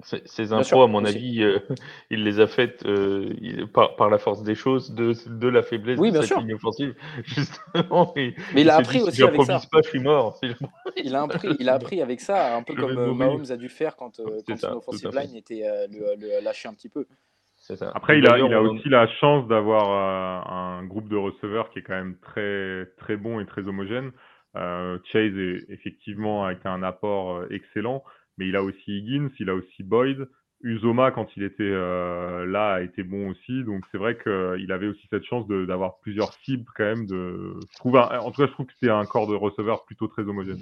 Ces infos, à mon avis, euh, il les a faites euh, par, la force des choses, de, de la faiblesse de cette ligne offensive, justement. mais il a appris aussi avec ça. Pas, je suis mort. il, a appris, il a appris avec ça, un peu comme euh, Mahomes a dû faire quand, quand son offensive line était le, lâché un petit peu. Ça. Après, il a, il a aussi la chance d'avoir un groupe de receveurs qui est quand même très, très bon et très homogène. Chase, est, effectivement, a été un apport excellent mais il a aussi Higgins, il a aussi Boyd. Uzoma, quand il était euh, là, a été bon aussi. Donc c'est vrai qu'il avait aussi cette chance d'avoir plusieurs cibles quand même. De... Je trouve en tout cas, je trouve que c'est un corps de receveur plutôt très homogène.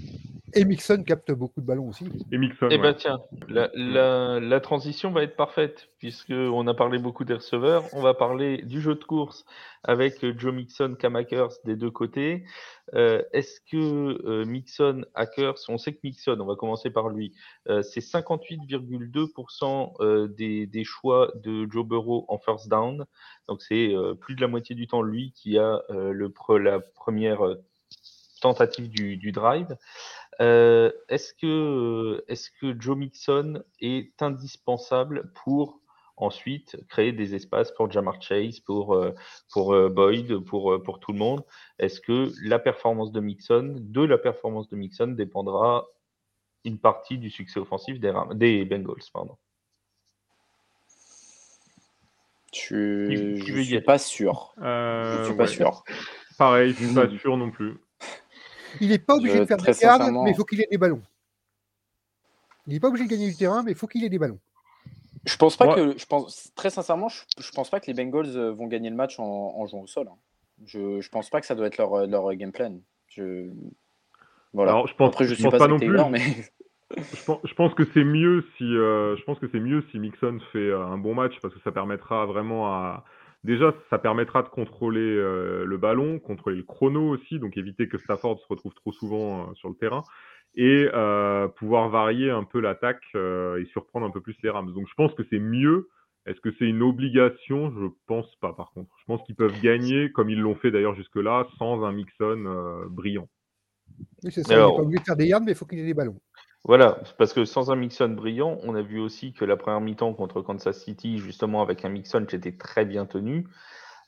Et Mixon capte beaucoup de ballons aussi. Et Mixon. Eh bien tiens, la, la, transition va être parfaite puisqu'on a parlé beaucoup des receveurs. On va parler du jeu de course avec Joe Mixon, Kamakers des deux côtés. Euh, est-ce que euh, Mixon, Hackers, on sait que Mixon, on va commencer par lui, euh, c'est 58,2% des, des, choix de Joe Burrow en first down. Donc c'est plus de la moitié du temps lui qui a le, la première tentative du, drive. est-ce que, Joe Mixon est indispensable pour ensuite créer des espaces pour Jamar Chase, pour, euh, euh, Boyd, pour, euh, pour tout le monde? Est-ce que la performance de Mixon, de la performance de Mixon, dépendra une partie du succès offensif des, des Bengals pardon? Je ne suis pas sûr. je suis pas sûr. Pareil, je suis pas sûr non plus. Il n'est pas obligé de faire des gardes, mais il faut qu'il ait des ballons. Il n'est pas obligé de gagner du terrain, mais il faut qu'il ait des ballons. Je pense pas que, je pense très sincèrement, je, pense pas que les Bengals euh, vont gagner le match en, jouant au sol. Hein. Je, je pense pas que ça doit être leur, euh, leur game plan. Je, voilà. Alors, je pense, Après, je, suis pas, non plus. Mais... je, pense, que c'est mieux si, euh, je pense que c'est mieux si Mixon fait un bon match parce que ça permettra vraiment à, déjà, ça permettra de contrôler le ballon, contrôler le chrono aussi, donc éviter que Stafford se retrouve trop souvent sur le terrain et euh, pouvoir varier un peu l'attaque euh, et surprendre un peu plus les Rams. Donc je pense que c'est mieux. Est-ce que c'est une obligation? Je pense pas par contre. Je pense qu'ils peuvent gagner, comme ils l'ont fait d'ailleurs jusque-là, sans un Mixon euh, brillant. Oui, c'est ça. il n'est pas obligé de faire des yards, mais il faut qu'il ait des ballons. Voilà, parce que sans un Mixon brillant, on a vu aussi que la première mi-temps contre Kansas City, justement avec un Mixon qui était très bien tenu,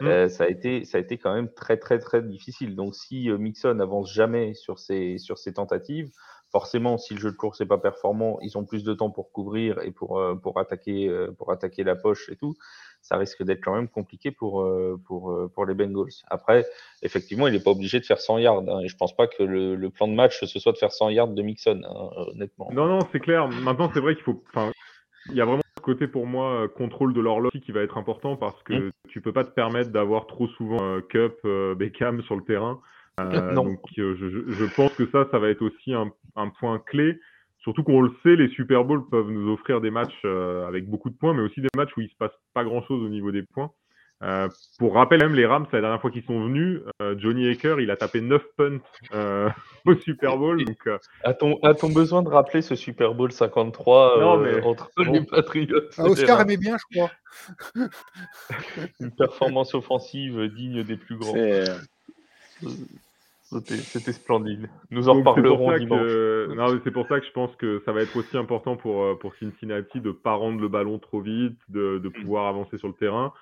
mm. euh, ça, a été, ça a été quand même très très très difficile. Donc si euh, Mixon n'avance jamais sur ses, sur ses tentatives, forcément, si le jeu de course n'est pas performant, ils ont plus de temps pour couvrir et pour, euh, pour, attaquer, pour attaquer la poche et tout ça risque d'être quand même compliqué pour, euh, pour, euh, pour les Bengals. Après, effectivement, il n'est pas obligé de faire 100 yards. Hein, et je ne pense pas que le, plan de match, ce soit de faire 100 yards de Mixon, hein, honnêtement. Non, non, c'est clair. Maintenant, c'est vrai qu'il faut. Il y a vraiment ce côté pour moi euh, contrôle de l'horloge qui va être important parce que mmh. tu peux pas te permettre d'avoir trop souvent Cup, Beckham sur le terrain. Donc je, je, pense que ça, ça va être aussi un, un point clé. Surtout qu'on le sait, les Super Bowls peuvent nous offrir des matchs euh, avec beaucoup de points, mais aussi des matchs où il se passe pas grand-chose au niveau des points. Euh, pour rappel, même les Rams, la dernière fois qu'ils sont venus, euh, Johnny Aker, il a tapé 9 punts au Super Bowl. Donc, A-t-on besoin de rappeler ce Super Bowl 53 entre les Patriots ah, Oscar aimait bien, je crois. Une performance offensive digne des plus grands. C'était splendide. Nous en reparlerons dimanche. C'est pour ça que je pense que ça va être aussi important pour, euh, pour Cincinnati de ne pas rendre le ballon trop vite, de, de, pouvoir avancer sur le terrain.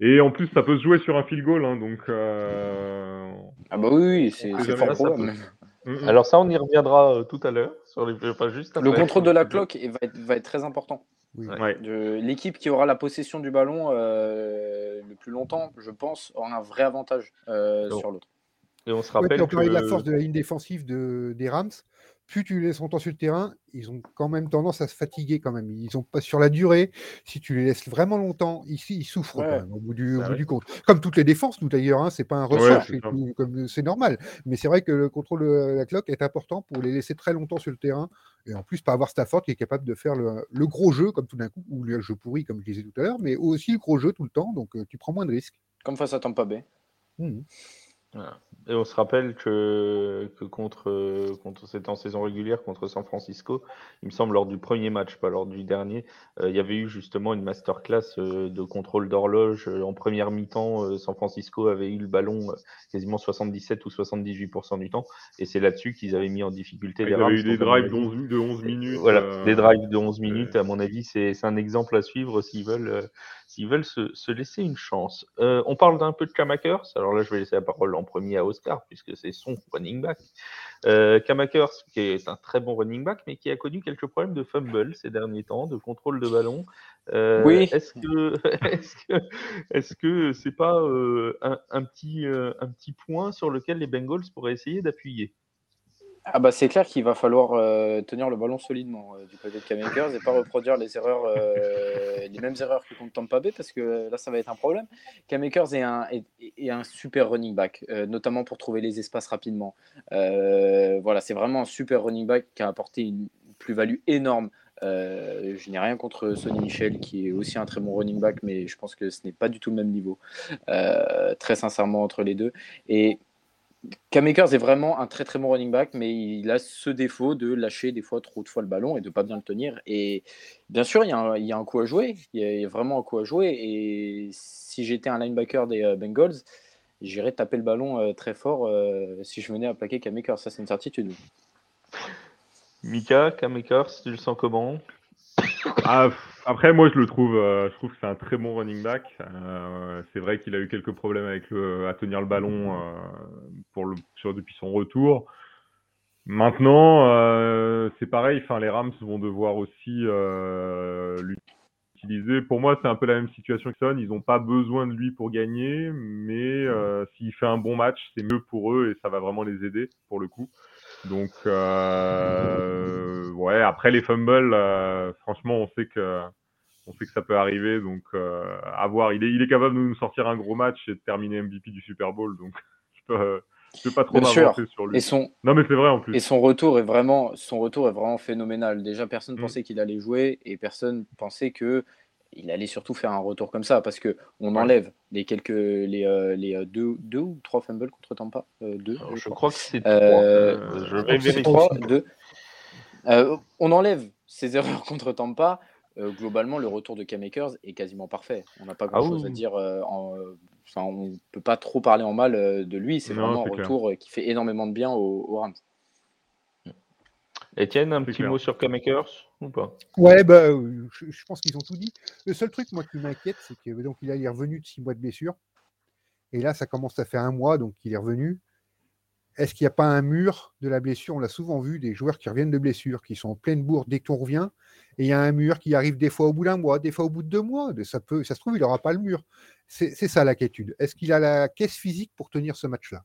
Et en plus, ça peut se jouer sur un field goal. Hein, donc, euh... Ah bah oui, c'est fort problème. Mm, mm. Alors ça, on y reviendra euh, tout à l'heure. sur les... juste Le contrôle de la cloque va être, va être très important. L'équipe qui aura la possession du ballon euh, le plus longtemps, je pense, aura un vrai avantage sur l'autre. Et on se rappelle. que... de la force de la ligne défensive de, des Rams. Plus tu les laisses longtemps sur le terrain, ils ont quand même tendance à se fatiguer quand même. Ils ont pas sur la durée. Si tu les laisses vraiment longtemps, ici ils souffrent au bout du, bah du compte. Comme toutes les défenses, nous d'ailleurs, hein, c'est pas un ressort, c'est normal. Mais c'est vrai que le contrôle de la cloque est important pour les laisser très longtemps sur le terrain et en plus pas avoir Stafford qui est capable de faire le, gros jeu comme tout d'un coup ou le jeu pourri comme je disais tout à l'heure, mais aussi le gros jeu tout le temps. Donc euh, tu prends moins de risques. Comme face à Tampa Bay. Mmh. Voilà. Et on se rappelle que, que contre, contre c'était en saison régulière contre San Francisco, il me semble lors du premier match, pas lors du dernier, euh, il y avait eu justement une masterclass euh, de contrôle d'horloge euh, en première mi-temps. San Francisco avait eu le ballon quasiment 77 ou 78% du temps, et c'est là-dessus qu'ils avaient mis en difficulté les Rams. Il y eu des drives de 11, minutes. Voilà, des drives de 11 minutes. À mon avis, c'est un exemple à suivre s'ils veulent s'ils veulent se, se, laisser une chance. on parle d'un peu de Kamakers. Alors là, je vais laisser la parole en premier à Oscar, puisque c'est son running back. Euh, Kamakers, qui est un très bon running back, mais qui a connu quelques problèmes de fumble ces derniers temps, de contrôle de ballon. Euh, oui. Est-ce que est-ce que c'est pas euh, un, un, petit, euh, un petit point sur lequel les Bengals pourraient essayer d'appuyer? Ah bah c'est clair qu'il va falloir euh, tenir le ballon solidement euh, du côté de Kamakers et pas reproduire les erreurs, euh, les mêmes erreurs que contre Tampa Bay parce que là ça va être un problème. Kamakers est un, est, un super running back, notamment pour trouver les espaces rapidement. voilà, c'est vraiment un super running back qui a apporté une plus-value énorme. je n'ai rien contre Sonny Michel qui est aussi un très bon running back, mais je pense que ce n'est pas du tout le même niveau, très sincèrement entre les deux. Et Kamakers est vraiment un très très bon running back, mais il a ce défaut de lâcher des fois trop de fois le ballon et de pas bien le tenir. Et bien sûr, il y, a un, il y a un coup à jouer, il y, a, vraiment un coup à jouer. Et si j'étais un linebacker des euh, Bengals, j'irais taper le ballon euh, très fort euh, si je venais à plaquer Kamakers. Ça, c'est une certitude. Mika, Kamakers, tu le sens comment? Ah, après, moi, je le trouve, euh, je trouve que c'est un très bon running back. Euh, c'est vrai qu'il a eu quelques problèmes avec à tenir le ballon euh, pour depuis son retour. Maintenant, c'est pareil. Les Rams vont devoir aussi l'utiliser. Pour moi, c'est un peu la même situation que Son. Ils n'ont pas besoin de lui pour gagner, mais s'il fait un bon match, c'est mieux pour eux et ça va vraiment les aider pour le coup. Donc, euh, ouais, après les fumbles, euh, franchement, on sait que on sait que ça peut arriver. Donc, euh, à voir. Il est, il est capable de nous sortir un gros match et de terminer MVP du Super Bowl. Donc, je peux, je peux pas trop m'avancer sur lui. Et son... Non, mais c'est vrai en plus. Et son retour est vraiment, son retour est vraiment phénoménal. Déjà, personne ne mm. pensait qu'il allait jouer et personne pensait que il allait surtout faire un retour comme ça parce que on enlève les quelques les, euh, les euh, deux, deux ou trois fumbles contre Tampa euh, deux je, crois. que c'est trois je vais vérifier. deux. On enlève ces erreurs contre Tampa globalement le retour de K-Makers est quasiment parfait. On n'a pas grand chose à dire en, enfin, on peut pas trop parler en mal de lui. C'est vraiment un retour qui fait énormément de bien aux, aux Rams Etienne, un petit mot sur Kamakers ou pas? Ouais, bah, je, pense qu'ils ont tout dit. Le seul truc, moi, qui m'inquiète, c'est qu'il est revenu de six mois de blessure. Et là, ça commence à faire un mois, donc il est revenu. Est-ce qu'il n'y a pas un mur de la blessure? On l'a souvent vu, des joueurs qui reviennent de blessure, qui sont en pleine bourre dès qu'on revient, et il y a un mur qui arrive des fois au bout d'un mois, des fois au bout de deux mois. Ça, peut, ça se trouve, il n'aura pas le mur. C'est ça l'inquiétude. Est-ce qu'il a la caisse physique pour tenir ce match-là?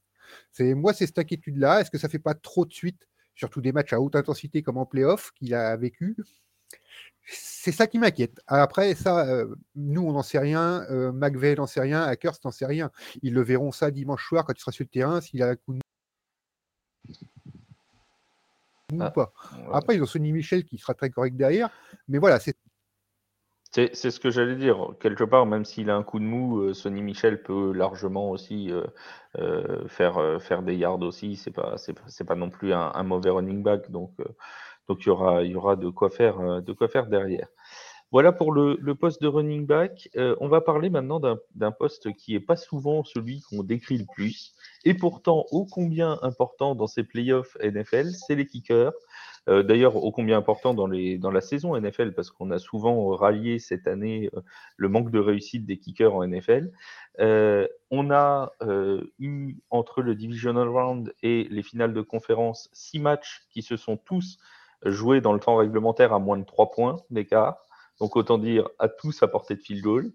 Moi, c'est cette inquiétude-là. Est-ce que ça ne fait pas trop de suite, surtout des matchs à haute intensité comme en playoff qu'il a vécu c'est ça qui m'inquiète. Après, ça, euh, nous, on n'en sait rien. Euh, McVeigh n'en sait rien. Hackers n'en sait rien. Ils le verront ça dimanche soir quand il sera sur le terrain, s'il a un coup de ah, pas. Après, ils ont Sonny Michel qui sera très correct derrière. Mais voilà, c'est. C'est ce que j'allais dire. Quelque part, même s'il a un coup de mou, euh, Sonny Michel peut largement aussi euh, euh, faire, des yards aussi. C'est pas, pas non plus un, mauvais running back. Donc, donc il y aura, de quoi faire, de quoi faire derrière. Voilà pour le, poste de running back. on va parler maintenant d'un poste qui n'est pas souvent celui qu'on décrit le plus, et pourtant ô combien important dans ces playoffs NFL, c'est les kickers. Euh, d'ailleurs, ô combien important dans, les, la saison NFL, parce qu'on a souvent rallié cette année euh, le manque de réussite des kickers en NFL. Euh, on a eu entre le Divisional Round et les finales de conférence six matchs qui se sont tous joués dans le temps réglementaire à moins de trois points d'écart. Donc autant dire à tous à portée de field goal.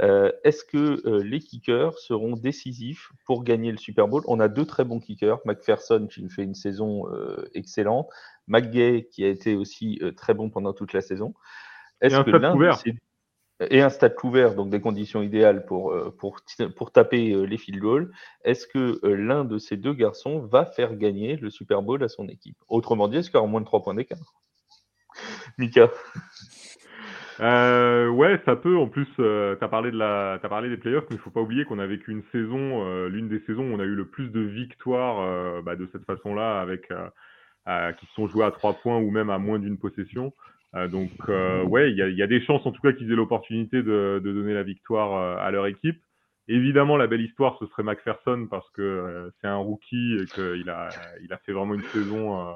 Euh, est-ce que euh, les kickers seront décisifs pour gagner le Super Bowl? On a deux très bons kickers, McPherson qui fait une saison euh, excellente, McGay qui a été aussi très bon pendant toute la saison. Est-ce que l'un et un stade couvert, donc des conditions idéales pour, pour, pour taper les field goals. Est-ce que l'un de ces deux garçons va faire gagner le Super Bowl à son équipe? Autrement dit, est-ce qu'il y aura moins de 3 points d'écart? Mika? Euh, ouais, ça peut. En plus, euh, tu as as parlé des playoffs, mais il faut pas oublier qu'on a vécu une saison, euh, l'une des saisons où on a eu le plus de victoires euh, bah, de cette façon-là, avec qui se sont jouées à trois points ou même à moins d'une possession. donc, ouais, il y a, y a, des chances en tout cas qu'ils aient l'opportunité de, de, donner la victoire à leur équipe. Évidemment, la belle histoire, ce serait McPherson parce que c'est un rookie et qu'il a, il a fait vraiment une saison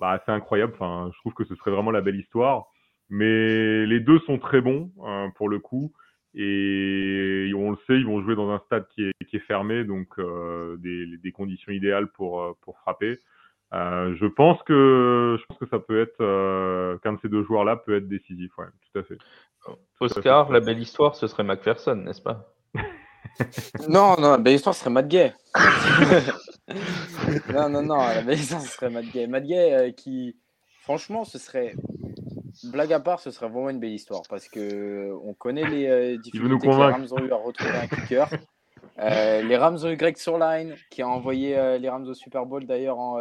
bah, assez incroyable. Enfin, je trouve que ce serait vraiment la belle histoire. Mais les deux sont très bons hein, pour le coup. Et on le sait, ils vont jouer dans un stade qui est, qui est fermé, donc euh, des, des, conditions idéales pour, euh, pour frapper. Euh, je pense que je pense que ça peut être euh, qu'un de ces deux joueurs-là peut être décisif, ouais, tout à fait. Oscar, la belle histoire, ce serait McPherson, n'est-ce pas? Non, non, la belle histoire, ce serait Matt Gay. non, non, non, la belle histoire, ce serait Matt Gay. Matt Gay qui, franchement, ce serait blague à part, ce serait vraiment une belle histoire parce que on connaît les euh, difficultés que les Rams ont eu à retrouver un kicker. Euh, les Rams ont eu Greg Surline qui a envoyé euh, les Rams au Super Bowl d'ailleurs en,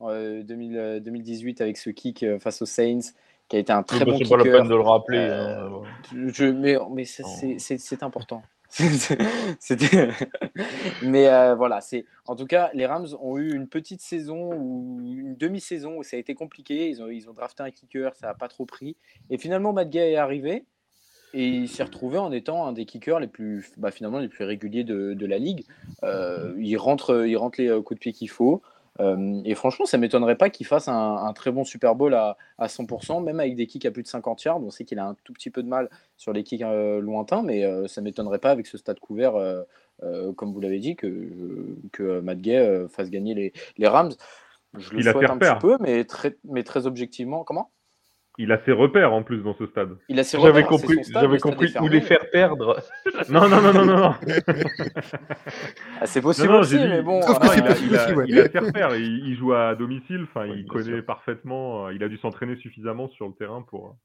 2018 avec ce kick face aux Saints qui a été un très bon kicker. C'est pas la peine de le rappeler. Hein, je, mais mais c'est important. C'était. Mais euh, voilà, c'est. En tout cas, les Rams ont eu une petite saison ou une demi-saison où ça a été compliqué. Ils ont, ils ont drafté un kicker, ça n'a pas trop pris. Et finalement, Matt est arrivé et il s'est retrouvé en étant un des kickers les plus, bah, finalement, les plus réguliers de, de la ligue. Euh, il rentre, il rentre les euh, coups de pied qu'il faut. Euh, et franchement, ça m'étonnerait pas qu'il fasse un, très bon Super Bowl à, 100%, même avec des kicks à plus de 50 yards. On sait qu'il a un tout petit peu de mal sur les kicks euh, lointains, mais euh, ça m'étonnerait pas avec ce stade couvert, comme vous l'avez dit, que, que Matt Gay fasse gagner les, les Rams. Je le souhaite un petit peu, mais très, mais très objectivement. Comment? Il a ses repères en plus dans ce stade. Il a ses repères. J'avais compris, j'avais compris où les faire perdre. non, non, non, non, non. ah, c'est possible aussi, mais bon. il, a, il, a, ses repères. Il, joue à domicile. Enfin, il connaît parfaitement. Euh, il a dû s'entraîner suffisamment sur le terrain pour.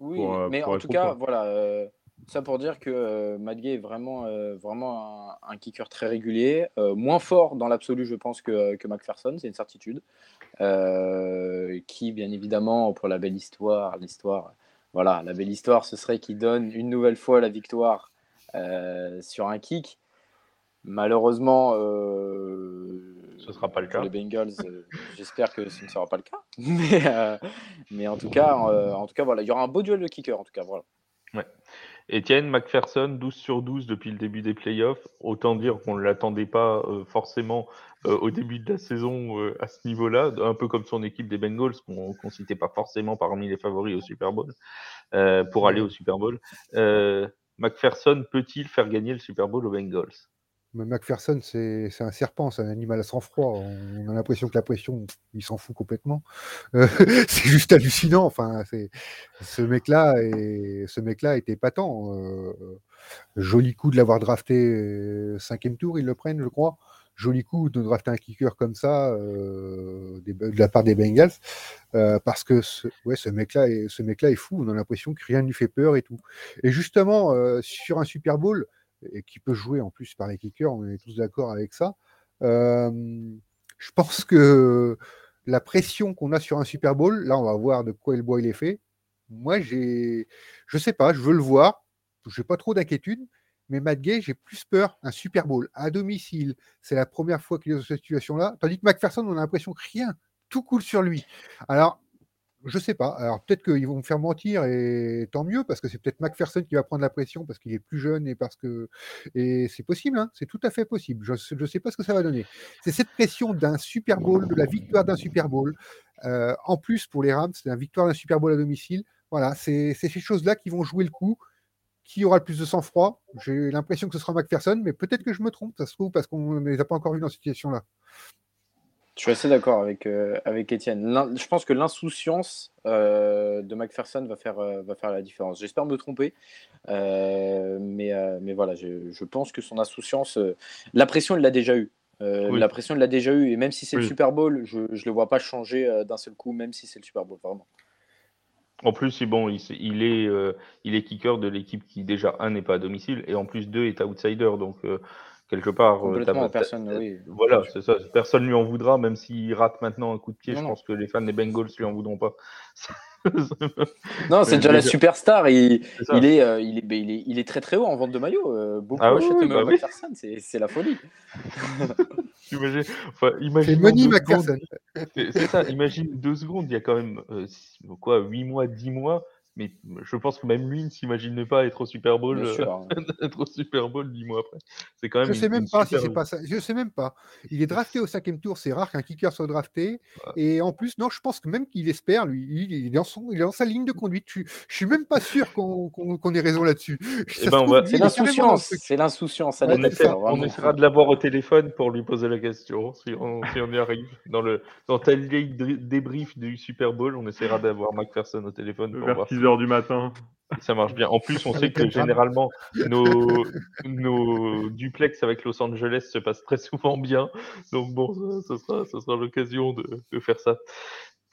Oui, euh, mais en tout cas, voilà. Euh, ça pour dire que euh, est vraiment, vraiment un, kicker très régulier, moins fort dans l'absolu, je pense, que, que McPherson, c'est une certitude. Euh, qui, bien évidemment, pour la belle histoire, l'histoire, voilà, la belle histoire, ce serait qu'il donne une nouvelle fois la victoire euh, sur un kick. Malheureusement, euh, ce sera pas le cas. Les Bengals, j'espère que ce ne sera pas le cas. Mais, mais en tout cas, en tout cas, voilà, il y aura un beau duel de kicker, en tout cas, voilà. Ouais. Etienne McPherson, 12 sur 12 depuis le début des playoffs. Autant dire qu'on ne l'attendait pas euh, forcément euh, au début de la saison euh, à ce niveau-là, un peu comme son équipe des Bengals, qu'on ne citait pas forcément parmi les favoris au Super Bowl, pour aller au Super Bowl. McPherson peut-il faire gagner le Super Bowl aux Bengals? McPherson, c'est un serpent, c'est un animal à sang-froid. On, a l'impression que la pression, il s'en fout complètement. c'est juste hallucinant. Enfin, ce mec-là, ce mec-là était épatant. Euh, joli coup de l'avoir drafté euh, cinquième tour, ils le prennent, je crois. Joli coup de drafter un kicker comme ça euh, de la part des Bengals, parce que ouais, ce mec-là est fou. On a l'impression que rien ne lui fait peur et tout. Et justement, sur un Super Bowl et qui peut jouer en plus par les kickers, on est tous d'accord avec ça. je pense que la pression qu'on a sur un Super Bowl, là on va voir de quoi le bois il est fait. Moi, j'ai, je sais pas, je veux le voir. Je n'ai pas trop d'inquiétude, mais Matt Gay, j'ai plus peur un Super Bowl à domicile. C'est la première fois qu'il est dans cette situation-là. Tandis que McPherson, on a l'impression que rien, tout coule sur lui. Alors, je sais pas. Alors peut-être qu'ils vont me faire mentir et tant mieux parce que c'est peut-être McPherson qui va prendre la pression parce qu'il est plus jeune et parce que et c'est possible, hein, c'est tout à fait possible. Je ne sais pas ce que ça va donner. C'est cette pression d'un Super Bowl, de la victoire d'un Super Bowl. Euh, en plus pour les Rams, c'est la victoire d'un Super Bowl à domicile. Voilà, c'est ces choses-là qui vont jouer le coup. Qui aura le plus de sang-froid? J'ai l'impression que ce sera McPherson, mais peut-être que je me trompe, ça se trouve, parce qu'on ne les a pas encore vus dans cette situation-là. Je suis assez d'accord avec, euh, avec Étienne. Je pense que l'insouciance euh, de McPherson va faire, euh, va faire la différence. J'espère me tromper, mais, mais voilà, je, pense que son insouciance, la pression, il l'a déjà eue. La pression, il l'a déjà eue, et même si c'est le Super Bowl, je ne le vois pas changer d'un seul coup, même si c'est le Super Bowl, vraiment. En plus, bon, il, il est, il est kicker de l'équipe qui déjà un n'est pas à domicile et en plus deux est outsider, donc quelque part. Euh, personne, oui. Voilà, c'est ça. Personne lui en voudra, même s'il rate maintenant un coup de pied. je pense que les fans des Bengals lui en voudront pas. non, c'est déjà la superstar. Il, il, est, euh, il, est, il, est, il, est, très très haut en vente de maillot. Euh, beaucoup ah, oui, oui, bah McPherson, c'est la folie. imagine, enfin, imagine Money McPherson. C'est ça, imagine deux secondes, il y a quand même quoi, 8 mois, 10 mois mais je pense que même lui ne s'imagine pas être au Super Bowl, euh, être au Super Bowl dix mois après. C'est quand même. Je sais même pas si c'est pas ça. Je sais même pas. Il est drafté au cinquième tour. C'est rare qu'un kicker soit drafté. Et en plus, non, je pense que même qu'il espère, lui, il est dans son, il est dans sa ligne de conduite. Je, je suis même pas sûr qu'on ait raison là-dessus. Eh ben, c'est l'insouciance. C'est l'insouciance. On, essaiera de l'avoir au téléphone pour lui poser la question si on, si on y arrive. Dans le dans tel débrief du Super Bowl, on essaiera d'avoir McPherson au téléphone pour voir du matin. Ça marche bien. En plus, on sait que généralement, nos, nos duplex avec Los Angeles se passent très souvent bien. Donc bon, ça, sera, ça sera l'occasion de, de, faire ça.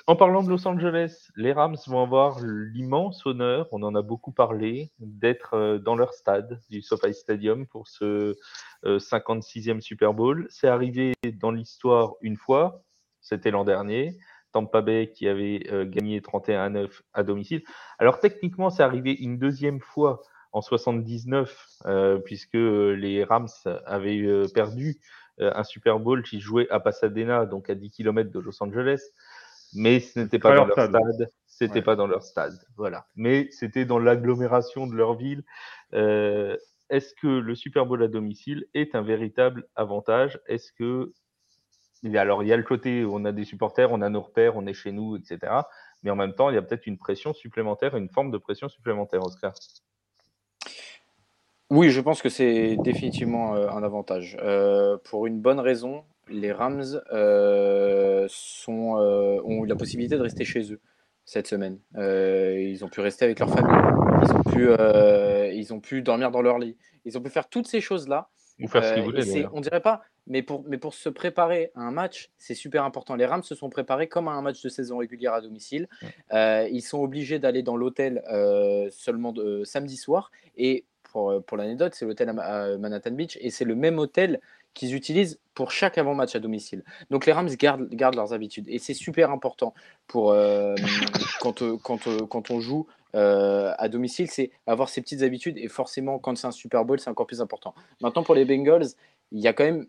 En parlant de Los Angeles, les Rams vont avoir l'immense honneur, on en a beaucoup parlé, d'être euh, dans leur stade du SoFi Stadium pour ce 56e euh, Super Bowl. C'est arrivé dans l'histoire une fois, c'était l'an dernier. Tampa Bay qui avait euh, gagné 31 à 9 à domicile. Alors techniquement, c'est arrivé une deuxième fois en 79, euh, puisque euh, les Rams avaient perdu un Super Bowl qui jouait à Pasadena, donc à 10 km de Los Angeles, mais ce n'était pas, dans leur stade. C'était pas dans leur stade, voilà. Mais c'était dans l'agglomération de leur ville. Est-ce que le Super Bowl à domicile est un véritable avantage? Est-ce que alors, il y a le côté où on a des supporters, on a nos repères, on est chez nous, etc. Mais en même temps, il y a peut-être une pression supplémentaire, une forme de pression supplémentaire, Oscar. Oui, je pense que c'est définitivement euh, un avantage. Euh, pour une bonne raison, les Rams euh, ont eu la possibilité de rester chez eux cette semaine. ils ont pu rester avec leur famille, ils ont pu dormir dans leur lit, ils ont pu faire toutes ces choses-là. Ou faire ce qu'ils voulaient. On dirait pas, mais pour, mais pour se préparer à un match, c'est super important. Les Rams se sont préparés comme à un match de saison régulière à domicile. Euh, ils sont obligés d'aller dans l'hôtel euh, seulement de, samedi soir. Et pour, pour l'anecdote, c'est l'hôtel à, Manhattan Beach. Et c'est le même hôtel qu'ils utilisent pour chaque avant-match à domicile. Donc les Rams gardent, gardent leurs habitudes. Et c'est super important pour, euh, quand, quand, quand, on joue à domicile, c'est avoir ces petites habitudes. Et forcément, quand c'est un Super Bowl, c'est encore plus important. Maintenant, pour les Bengals, il y a quand même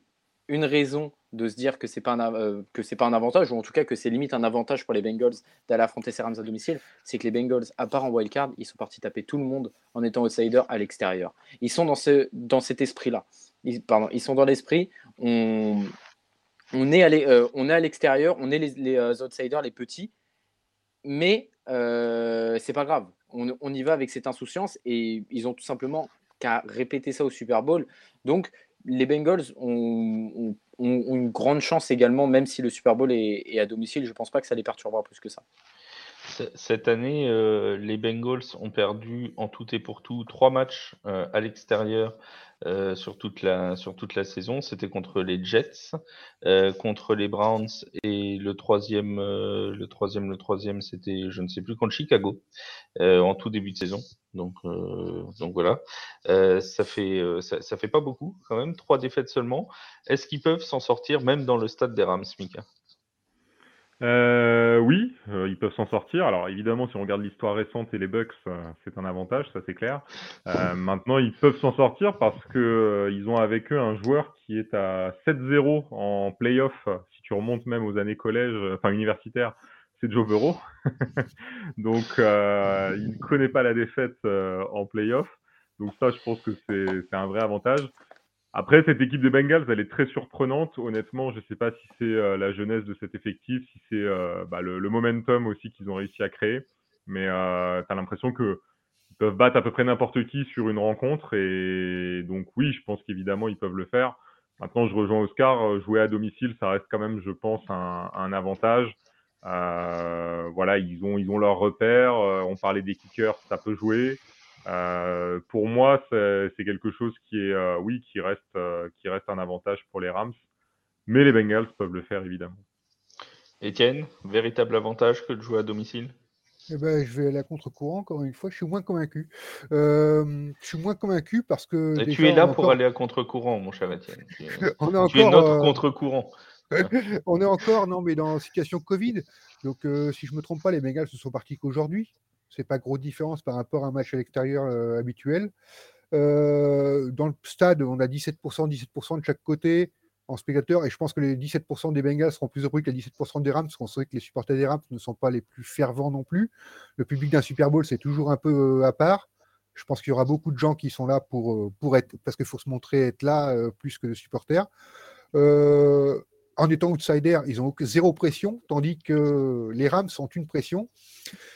une raison de se dire que c'est pas un euh, que c'est pas un avantage ou en tout cas que c'est limite un avantage pour les Bengals d'aller affronter ces Rams à domicile, c'est que les Bengals à part en wildcard, ils sont partis taper tout le monde en étant outsider à l'extérieur. Ils sont dans ce dans cet esprit-là. Ils, pardon, ils sont dans l'esprit on est euh, est à l'extérieur, on est les, euh, outsiders, les petits, mais c'est pas grave. On, y va avec cette insouciance et ils ont tout simplement qu'à répéter ça au Super Bowl. Donc les Bengals ont, une grande chance également, même si le Super Bowl est, à domicile. Je ne pense pas que ça les perturbera plus que ça. Cette année, euh, les Bengals ont perdu en tout et pour tout trois matchs euh, à l'extérieur euh, sur, toute la, sur toute la saison. C'était contre les Jets, contre les Browns et le troisième, le troisième, le troisième, c'était, je ne sais plus, contre Chicago en tout début de saison. Donc, donc voilà, ça fait ça, ça, fait pas beaucoup quand même, trois défaites seulement. Est-ce qu'ils peuvent s'en sortir même dans le stade des Rams, Mika euh, oui, euh, ils peuvent s'en sortir. Alors évidemment, si on regarde l'histoire récente et les Bucks, euh, c'est un avantage, ça c'est clair. maintenant, ils peuvent s'en sortir parce que ils ont avec eux un joueur qui est à 7-0 en playoff. Si tu remontes même aux années collège, enfin universitaires, c'est Joe Burrow. Donc, il ne connaît pas la défaite en playoff. Donc ça, je pense que c'est un vrai avantage. Après, cette équipe des Bengals, elle est très surprenante. Honnêtement, je ne sais pas si c'est euh, la jeunesse de cet effectif, si c'est euh, bah, le, momentum aussi qu'ils ont réussi à créer. Mais euh, tu as l'impression qu'ils peuvent battre à peu près n'importe qui sur une rencontre. Et donc, oui, je pense qu'évidemment, ils peuvent le faire. Maintenant, je rejoins Oscar. Jouer à domicile, ça reste quand même, je pense, un, un avantage. voilà, ils ont, ils ont leurs repères. on parlait des kickers, ça peut jouer. Euh, pour moi, c'est quelque chose qui est, euh, oui, qui reste, euh, qui reste un avantage pour les Rams, mais les Bengals peuvent le faire évidemment. Étienne, véritable avantage que de jouer à domicile? Eh ben, je vais aller à contre-courant, encore une fois, je suis moins convaincu. je suis moins convaincu parce que. tu es là pour aller à contre-courant, mon cher Étienne. Tu, es notre contre-courant. on est encore, non, mais dans situation Covid. Donc, si je ne me trompe pas, les Bengals ne sont partis qu'aujourd'hui c'est pas grosse différence par rapport à un match à l'extérieur euh, habituel. Euh, dans le stade, on a 17%, 17% de chaque côté en spectateurs, et je pense que les 17% des Bengals seront plus heureux que les 17% des Rams, parce qu'on sait que les supporters des Rams ne sont pas les plus fervents non plus. Le public d'un Super Bowl, c'est toujours un peu euh, à part. Je pense qu'il y aura beaucoup de gens qui sont là pour, pour être, parce qu'il faut se montrer être là plus que supporters. En étant outsider, ils ont zéro pression, tandis que les Rams ont une pression.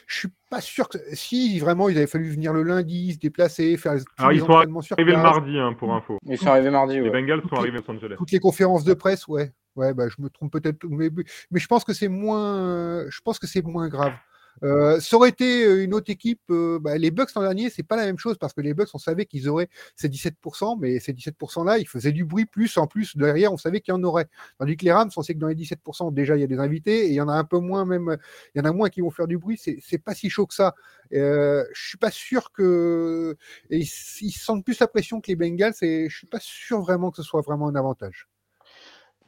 Je suis pas sûr que si vraiment ils avaient fallu venir le lundi, se déplacer, faire. Alors ils sont arrivés le mardi hein, pour info. Ils sont arrivés mardi. Les Bengals sont arrivés à Los Angeles. Toutes les conférences de presse, ouais, ouais, bah, je me trompe peut-être, mais, mais je pense que c'est moins, je pense que c'est moins grave. Euh, ça aurait été euh, une autre équipe. Euh, bah, les Bucks l'an dernier, c'est pas la même chose parce que les Bucks, on savait qu'ils auraient ces 17%, mais ces 17%-là, ils faisaient du bruit plus en plus derrière, on savait qu'il y en aurait. Tandis que les Rams, on sait que dans les 17%, déjà, il y a des invités et il y en a un peu moins, même, il y en a moins qui vont faire du bruit. C'est pas si chaud que ça. Euh, je suis pas sûr que. Ils, sentent plus la pression que les Bengals et je suis pas sûr vraiment que ce soit vraiment un avantage.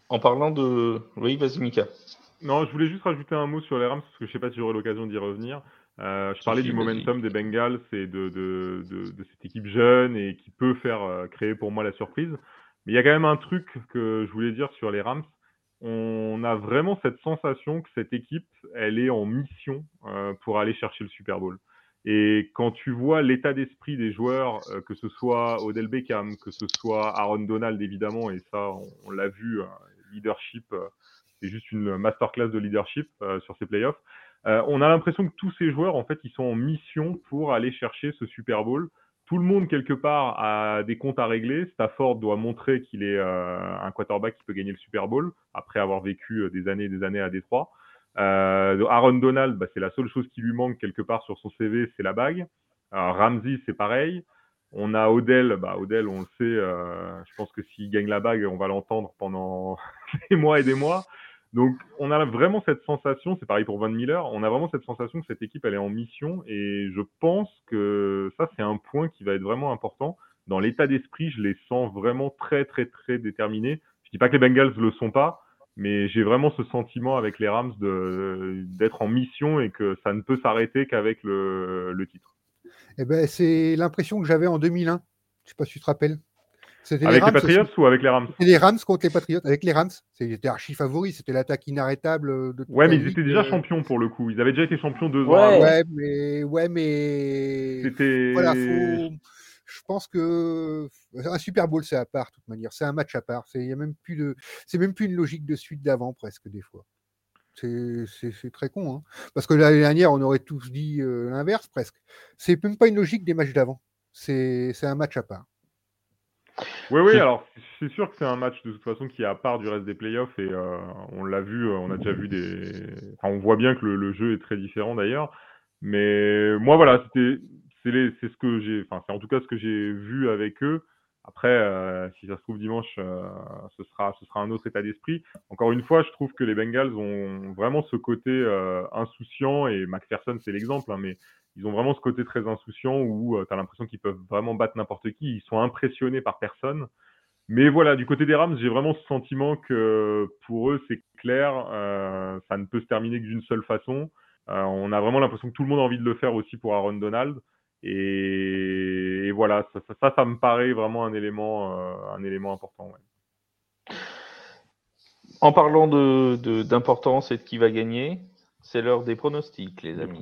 En parlant de. Oui, vas-y, Mika. Non, je voulais juste rajouter un mot sur les Rams, parce que je sais pas si j'aurai l'occasion d'y revenir. Euh, je parlais du momentum des Bengals et de, de, de, de, cette équipe jeune et qui peut faire euh, créer pour moi la surprise. Mais il y a quand même un truc que je voulais dire sur les Rams. On a vraiment cette sensation que cette équipe, elle est en mission euh, pour aller chercher le Super Bowl. Et quand tu vois l'état d'esprit des joueurs, que ce soit Odell Beckham, que ce soit Aaron Donald évidemment, et ça on, on l'a vu, leadership c'est juste une masterclass de leadership euh, sur ces playoffs. Euh, on a l'impression que tous ces joueurs, en fait, ils sont en mission pour aller chercher ce Super Bowl. Tout le monde, quelque part, a des comptes à régler. Stafford doit montrer qu'il est euh, un quarterback qui peut gagner le Super Bowl après avoir vécu des années et des années à Détroit. Aaron Donald, bah, c'est la seule chose qui lui manque quelque part sur son CV, c'est la bague. Ramsey, c'est pareil. On a Odell, bah Odell, on le sait, je pense que s'il gagne la bague, on va l'entendre pendant des mois et des mois. Donc, on a vraiment cette sensation, c'est pareil pour Van Miller, on a vraiment cette sensation que cette équipe, elle est en mission et je pense que ça, c'est un point qui va être vraiment important. Dans l'état d'esprit, je les sens vraiment très, très, très déterminés. Je dis pas que les Bengals le sont pas, mais j'ai vraiment ce sentiment avec les Rams d'être en mission et que ça ne peut s'arrêter qu'avec le, titre. Eh ben, c'est l'impression que j'avais en 2001. Je sais pas si tu te rappelles. Avec les Patriots ou avec les Rams? Les Rams contre les Patriots, avec les Rams. C'était archi favori, c'était l'attaque inarrêtable. De ouais, mais ils étaient déjà champions pour le coup. Ils avaient déjà été champions deux ouais. ans avant. Ouais, mais. Ouais, mais... C'était. Voilà, faut... Je pense que un Super Bowl, c'est à part, de toute manière. C'est un match à part. C'est même plus de. C'est même plus une logique de suite d'avant, presque, des fois. C'est très con. Hein. Parce que l'année dernière, on aurait tous dit euh, l'inverse, presque. C'est même pas une logique des matchs d'avant. C'est un match à part. Oui, oui, alors c'est sûr que c'est un match de toute façon qui est à part du reste des playoffs et euh, on l'a vu, euh, on a déjà vu des. Enfin, on voit bien que le, le jeu est très différent d'ailleurs. Mais moi, voilà, c'était c'est ce que j'ai, enfin, c'est en tout cas ce que j'ai vu avec eux. Après, euh, si ça se trouve dimanche, euh, ce, sera, ce sera un autre état d'esprit. Encore une fois, je trouve que les Bengals ont vraiment ce côté euh, insouciant, et McPherson, c'est l'exemple, hein, mais ils ont vraiment ce côté très insouciant où tu as l'impression qu'ils peuvent vraiment battre n'importe qui. Ils sont impressionnés par personne. Mais voilà, du côté des Rams, j'ai vraiment ce sentiment que pour eux, c'est clair, ça ne peut se terminer que d'une seule façon. on a vraiment l'impression que tout le monde a envie de le faire aussi pour Aaron Donald. Et, voilà, ça, ça, ça, me paraît vraiment un élément, euh, un élément important. En parlant d'importance de, et de qui va gagner, c'est l'heure des pronostics, les amis.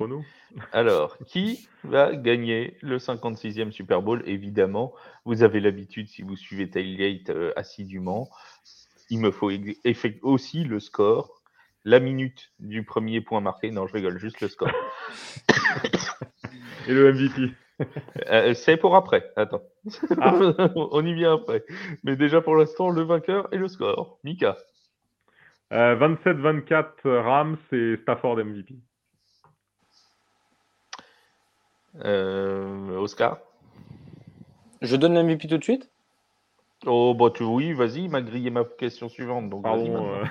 Alors, qui va gagner le 56e Super Bowl? Évidemment, vous avez l'habitude, si vous suivez Tailgate euh, assidûment, il me faut aussi le score, la minute du premier point marqué. Non, je rigole, juste le score. Et le MVP euh, C'est pour après. Attends. Ah. On y vient après. Mais déjà pour l'instant, le vainqueur et le score. Mika. 27-24 euh, Rams et Stafford MVP. Euh, Oscar Je donne l'MVP tout de suite? Oh, bah tu, oui, vas-y, il m'a grillé ma question suivante. Donc Pardon.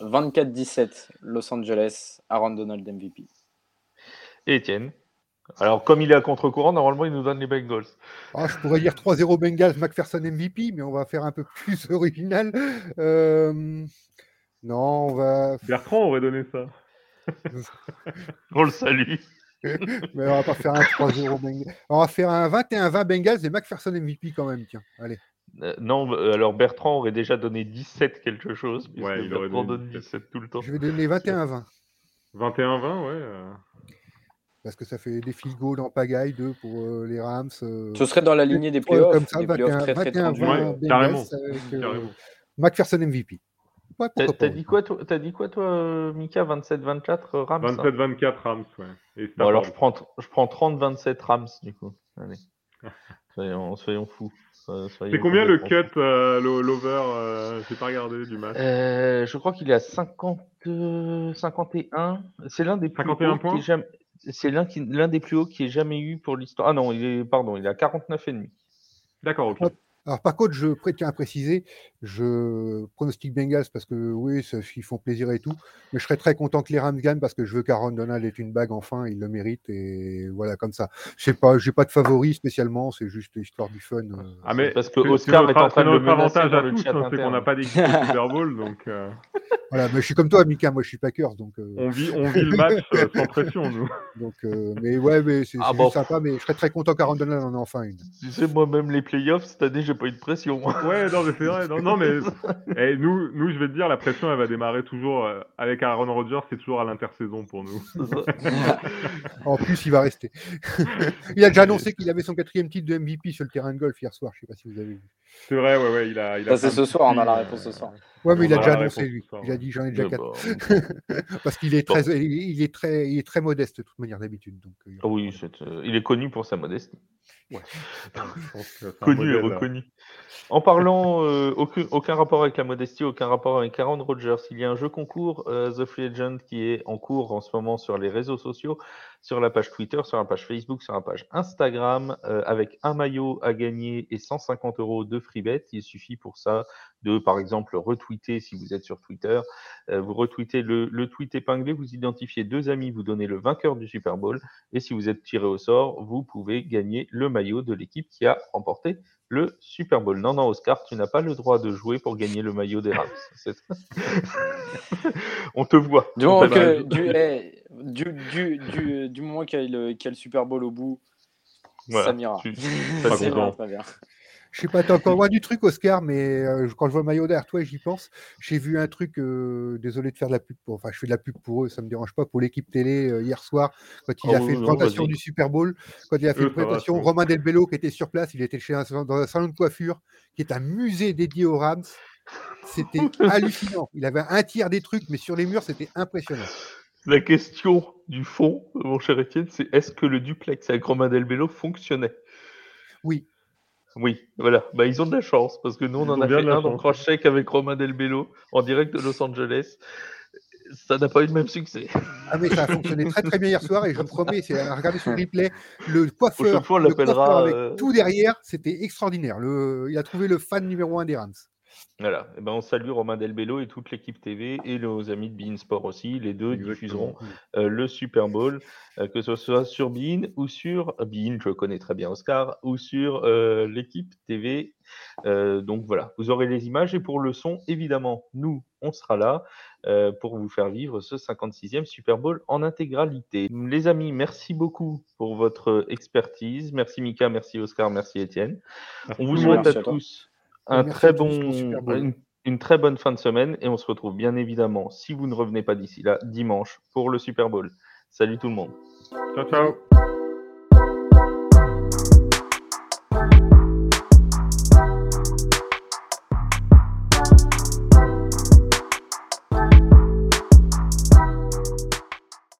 24-17, Los Angeles, Aaron Donald MVP. Et Étienne alors, comme il est à contre-courant, normalement, il nous donne les Bengals. Ah, je pourrais dire 3-0 Bengals, McPherson MVP, mais on va faire un peu plus original. Euh, non, on va. Bertrand aurait donné ça. on le salue. mais on va pas faire un 3-0 Bengals. On va faire un 21-20 Bengals et McPherson MVP quand même, tiens. Allez. Euh, non, euh, alors Bertrand aurait déjà donné 17 quelque chose. Ouais, il aurait donné 17 tout le temps. Je vais donner 21-20. 21-20, ouais. Euh. Parce que ça fait des field goals en pagaille, deux pour les Rams. Ce serait dans la lignée des playoffs. Comme ça, 21, 20 carrément. McPherson MVP. Ouais, T'as dit, quoi, toi, as dit quoi, toi, Mika 27-24 Rams 27-24 Rams, ouais. bon, alors, je prends, je prends 30-27 Rams, du coup. Allez. soyons, soyons fous. C'est combien le cut, euh, l'over euh, J'ai pas regardé du match. Euh, je crois qu'il est à 50, 51. C'est l'un des plus 51 points. C'est l'un des plus hauts qui ait jamais eu pour l'histoire. Ah non, il est pardon, il est à 49,5. D'accord, ok. Alors par contre, je tiens à préciser, je pronostique Bengals parce que oui, ils font plaisir et tout, mais je serais très content que les Rams gagnent parce que je veux qu'Aaron Donald ait une bague enfin, il le mérite et voilà comme ça. Je sais pas, j'ai pas de favori spécialement, c'est juste histoire du fun. Euh. Ah mais parce que Oscar est, en train de le avantage à tous, c'est qu'on n'a pas d'équipe Super Bowl donc. Euh. Voilà, mais je suis comme toi, Mika, moi je suis Packers donc. Euh. On vit, on vit le match sans pression nous. Donc, mais ouais, mais c'est ah sympa, mais je serais très content qu'Aaron Donald en ait enfin une. Tu sais, moi-même les playoffs cette année, j'ai pas eu de pression. ouais, non mais c'est vrai, non, mais et nous, nous, je vais te dire, la pression, elle va démarrer toujours euh, avec Aaron Rodgers, c'est toujours à l'intersaison pour nous. en plus, il va rester. il a déjà annoncé qu'il avait son quatrième titre de MVP sur le terrain de golf hier soir. Je sais pas si vous avez vu. C'est vrai, ouais, ouais, il a. Il a c'est ce soir, on a la réponse ce soir. Ouais, mais il a déjà annoncé lui. Il a dit j'en ai déjà quatre. Parce qu'il est très, il est très, il est très modeste de toute manière d'habitude. Donc. Euh, oui, euh, il est connu pour sa modestie. Ouais. connu et reconnu. En parlant, euh, aucun, aucun, rapport avec la modestie, aucun rapport avec Aaron Rodgers. Il y a un jeu concours, The Free Agent, qui est en cours en ce moment sur les réseaux sociaux, sur la page Twitter, sur la page Facebook, sur la page Instagram, avec un maillot à gagner et 150 euros de free bet. Il suffit pour ça de, par exemple, retweeter si vous êtes sur Twitter. Euh, vous retweetez le, le, tweet épinglé, vous identifiez deux amis, vous donnez le vainqueur du Super Bowl. Et si vous êtes tiré au sort, vous pouvez gagner le maillot de l'équipe qui a remporté le Super Bowl. Non, non, Oscar, tu n'as pas le droit de jouer pour gagner le maillot des Rams. On te voit. Donc, euh, du, du, du, du, du, moment qu'il y, a le Super Bowl au bout, Samira. très bien. Je sais pas, t'es encore loin du truc, Oscar, mais euh, quand je vois le maillot derrière toi, j'y pense. J'ai vu un truc, euh, désolé de faire de la pub, pour, enfin, je fais de la pub pour eux, ça me dérange pas, pour l'équipe télé euh, hier soir, quand il a oh, fait une présentation du Super Bowl, quand il a fait une présentation, Romain Delbello qui était sur place, il était chez un, dans un salon de coiffure, qui est un musée dédié aux Rams. C'était hallucinant. Il avait un tiers des trucs, mais sur les murs, c'était impressionnant. La question du fond, mon cher Étienne, c'est est-ce que le duplex avec Romain Delbello fonctionnait? Oui. Oui, voilà. Bah, ils ont de la chance parce que nous, on en a fait un dans Crosscheck avec Romain Delbello en direct de Los Angeles. Ça n'a pas eu le même succès. Ah, mais ça a fonctionné très très bien hier soir et je me promets, c'est à regarder sur le replay. Le coiffeur, fois, le coiffeur avec euh, tout derrière, c'était extraordinaire. Le... Il a trouvé le fan numéro un des Rams. Voilà, et eh ben on salue Romain Delbello et toute l'équipe TV et nos amis de Bein Sport aussi. Les deux diffuseront euh, le Super Bowl, euh, que ce soit sur Bein ou sur Bein, je connais très bien Oscar, ou sur euh, l'équipe TV. donc voilà, vous aurez les images et pour le son, évidemment, nous, on sera là pour vous faire vivre ce 56e Super Bowl en intégralité. Les amis, merci beaucoup pour votre expertise. Merci Mika, merci Oscar, merci Étienne. On vous souhaite à tous un très bon, une, très bonne fin de semaine et on se retrouve bien évidemment, si vous ne revenez pas d'ici là, dimanche pour le Super Bowl. Salut tout le monde. Ciao, ciao.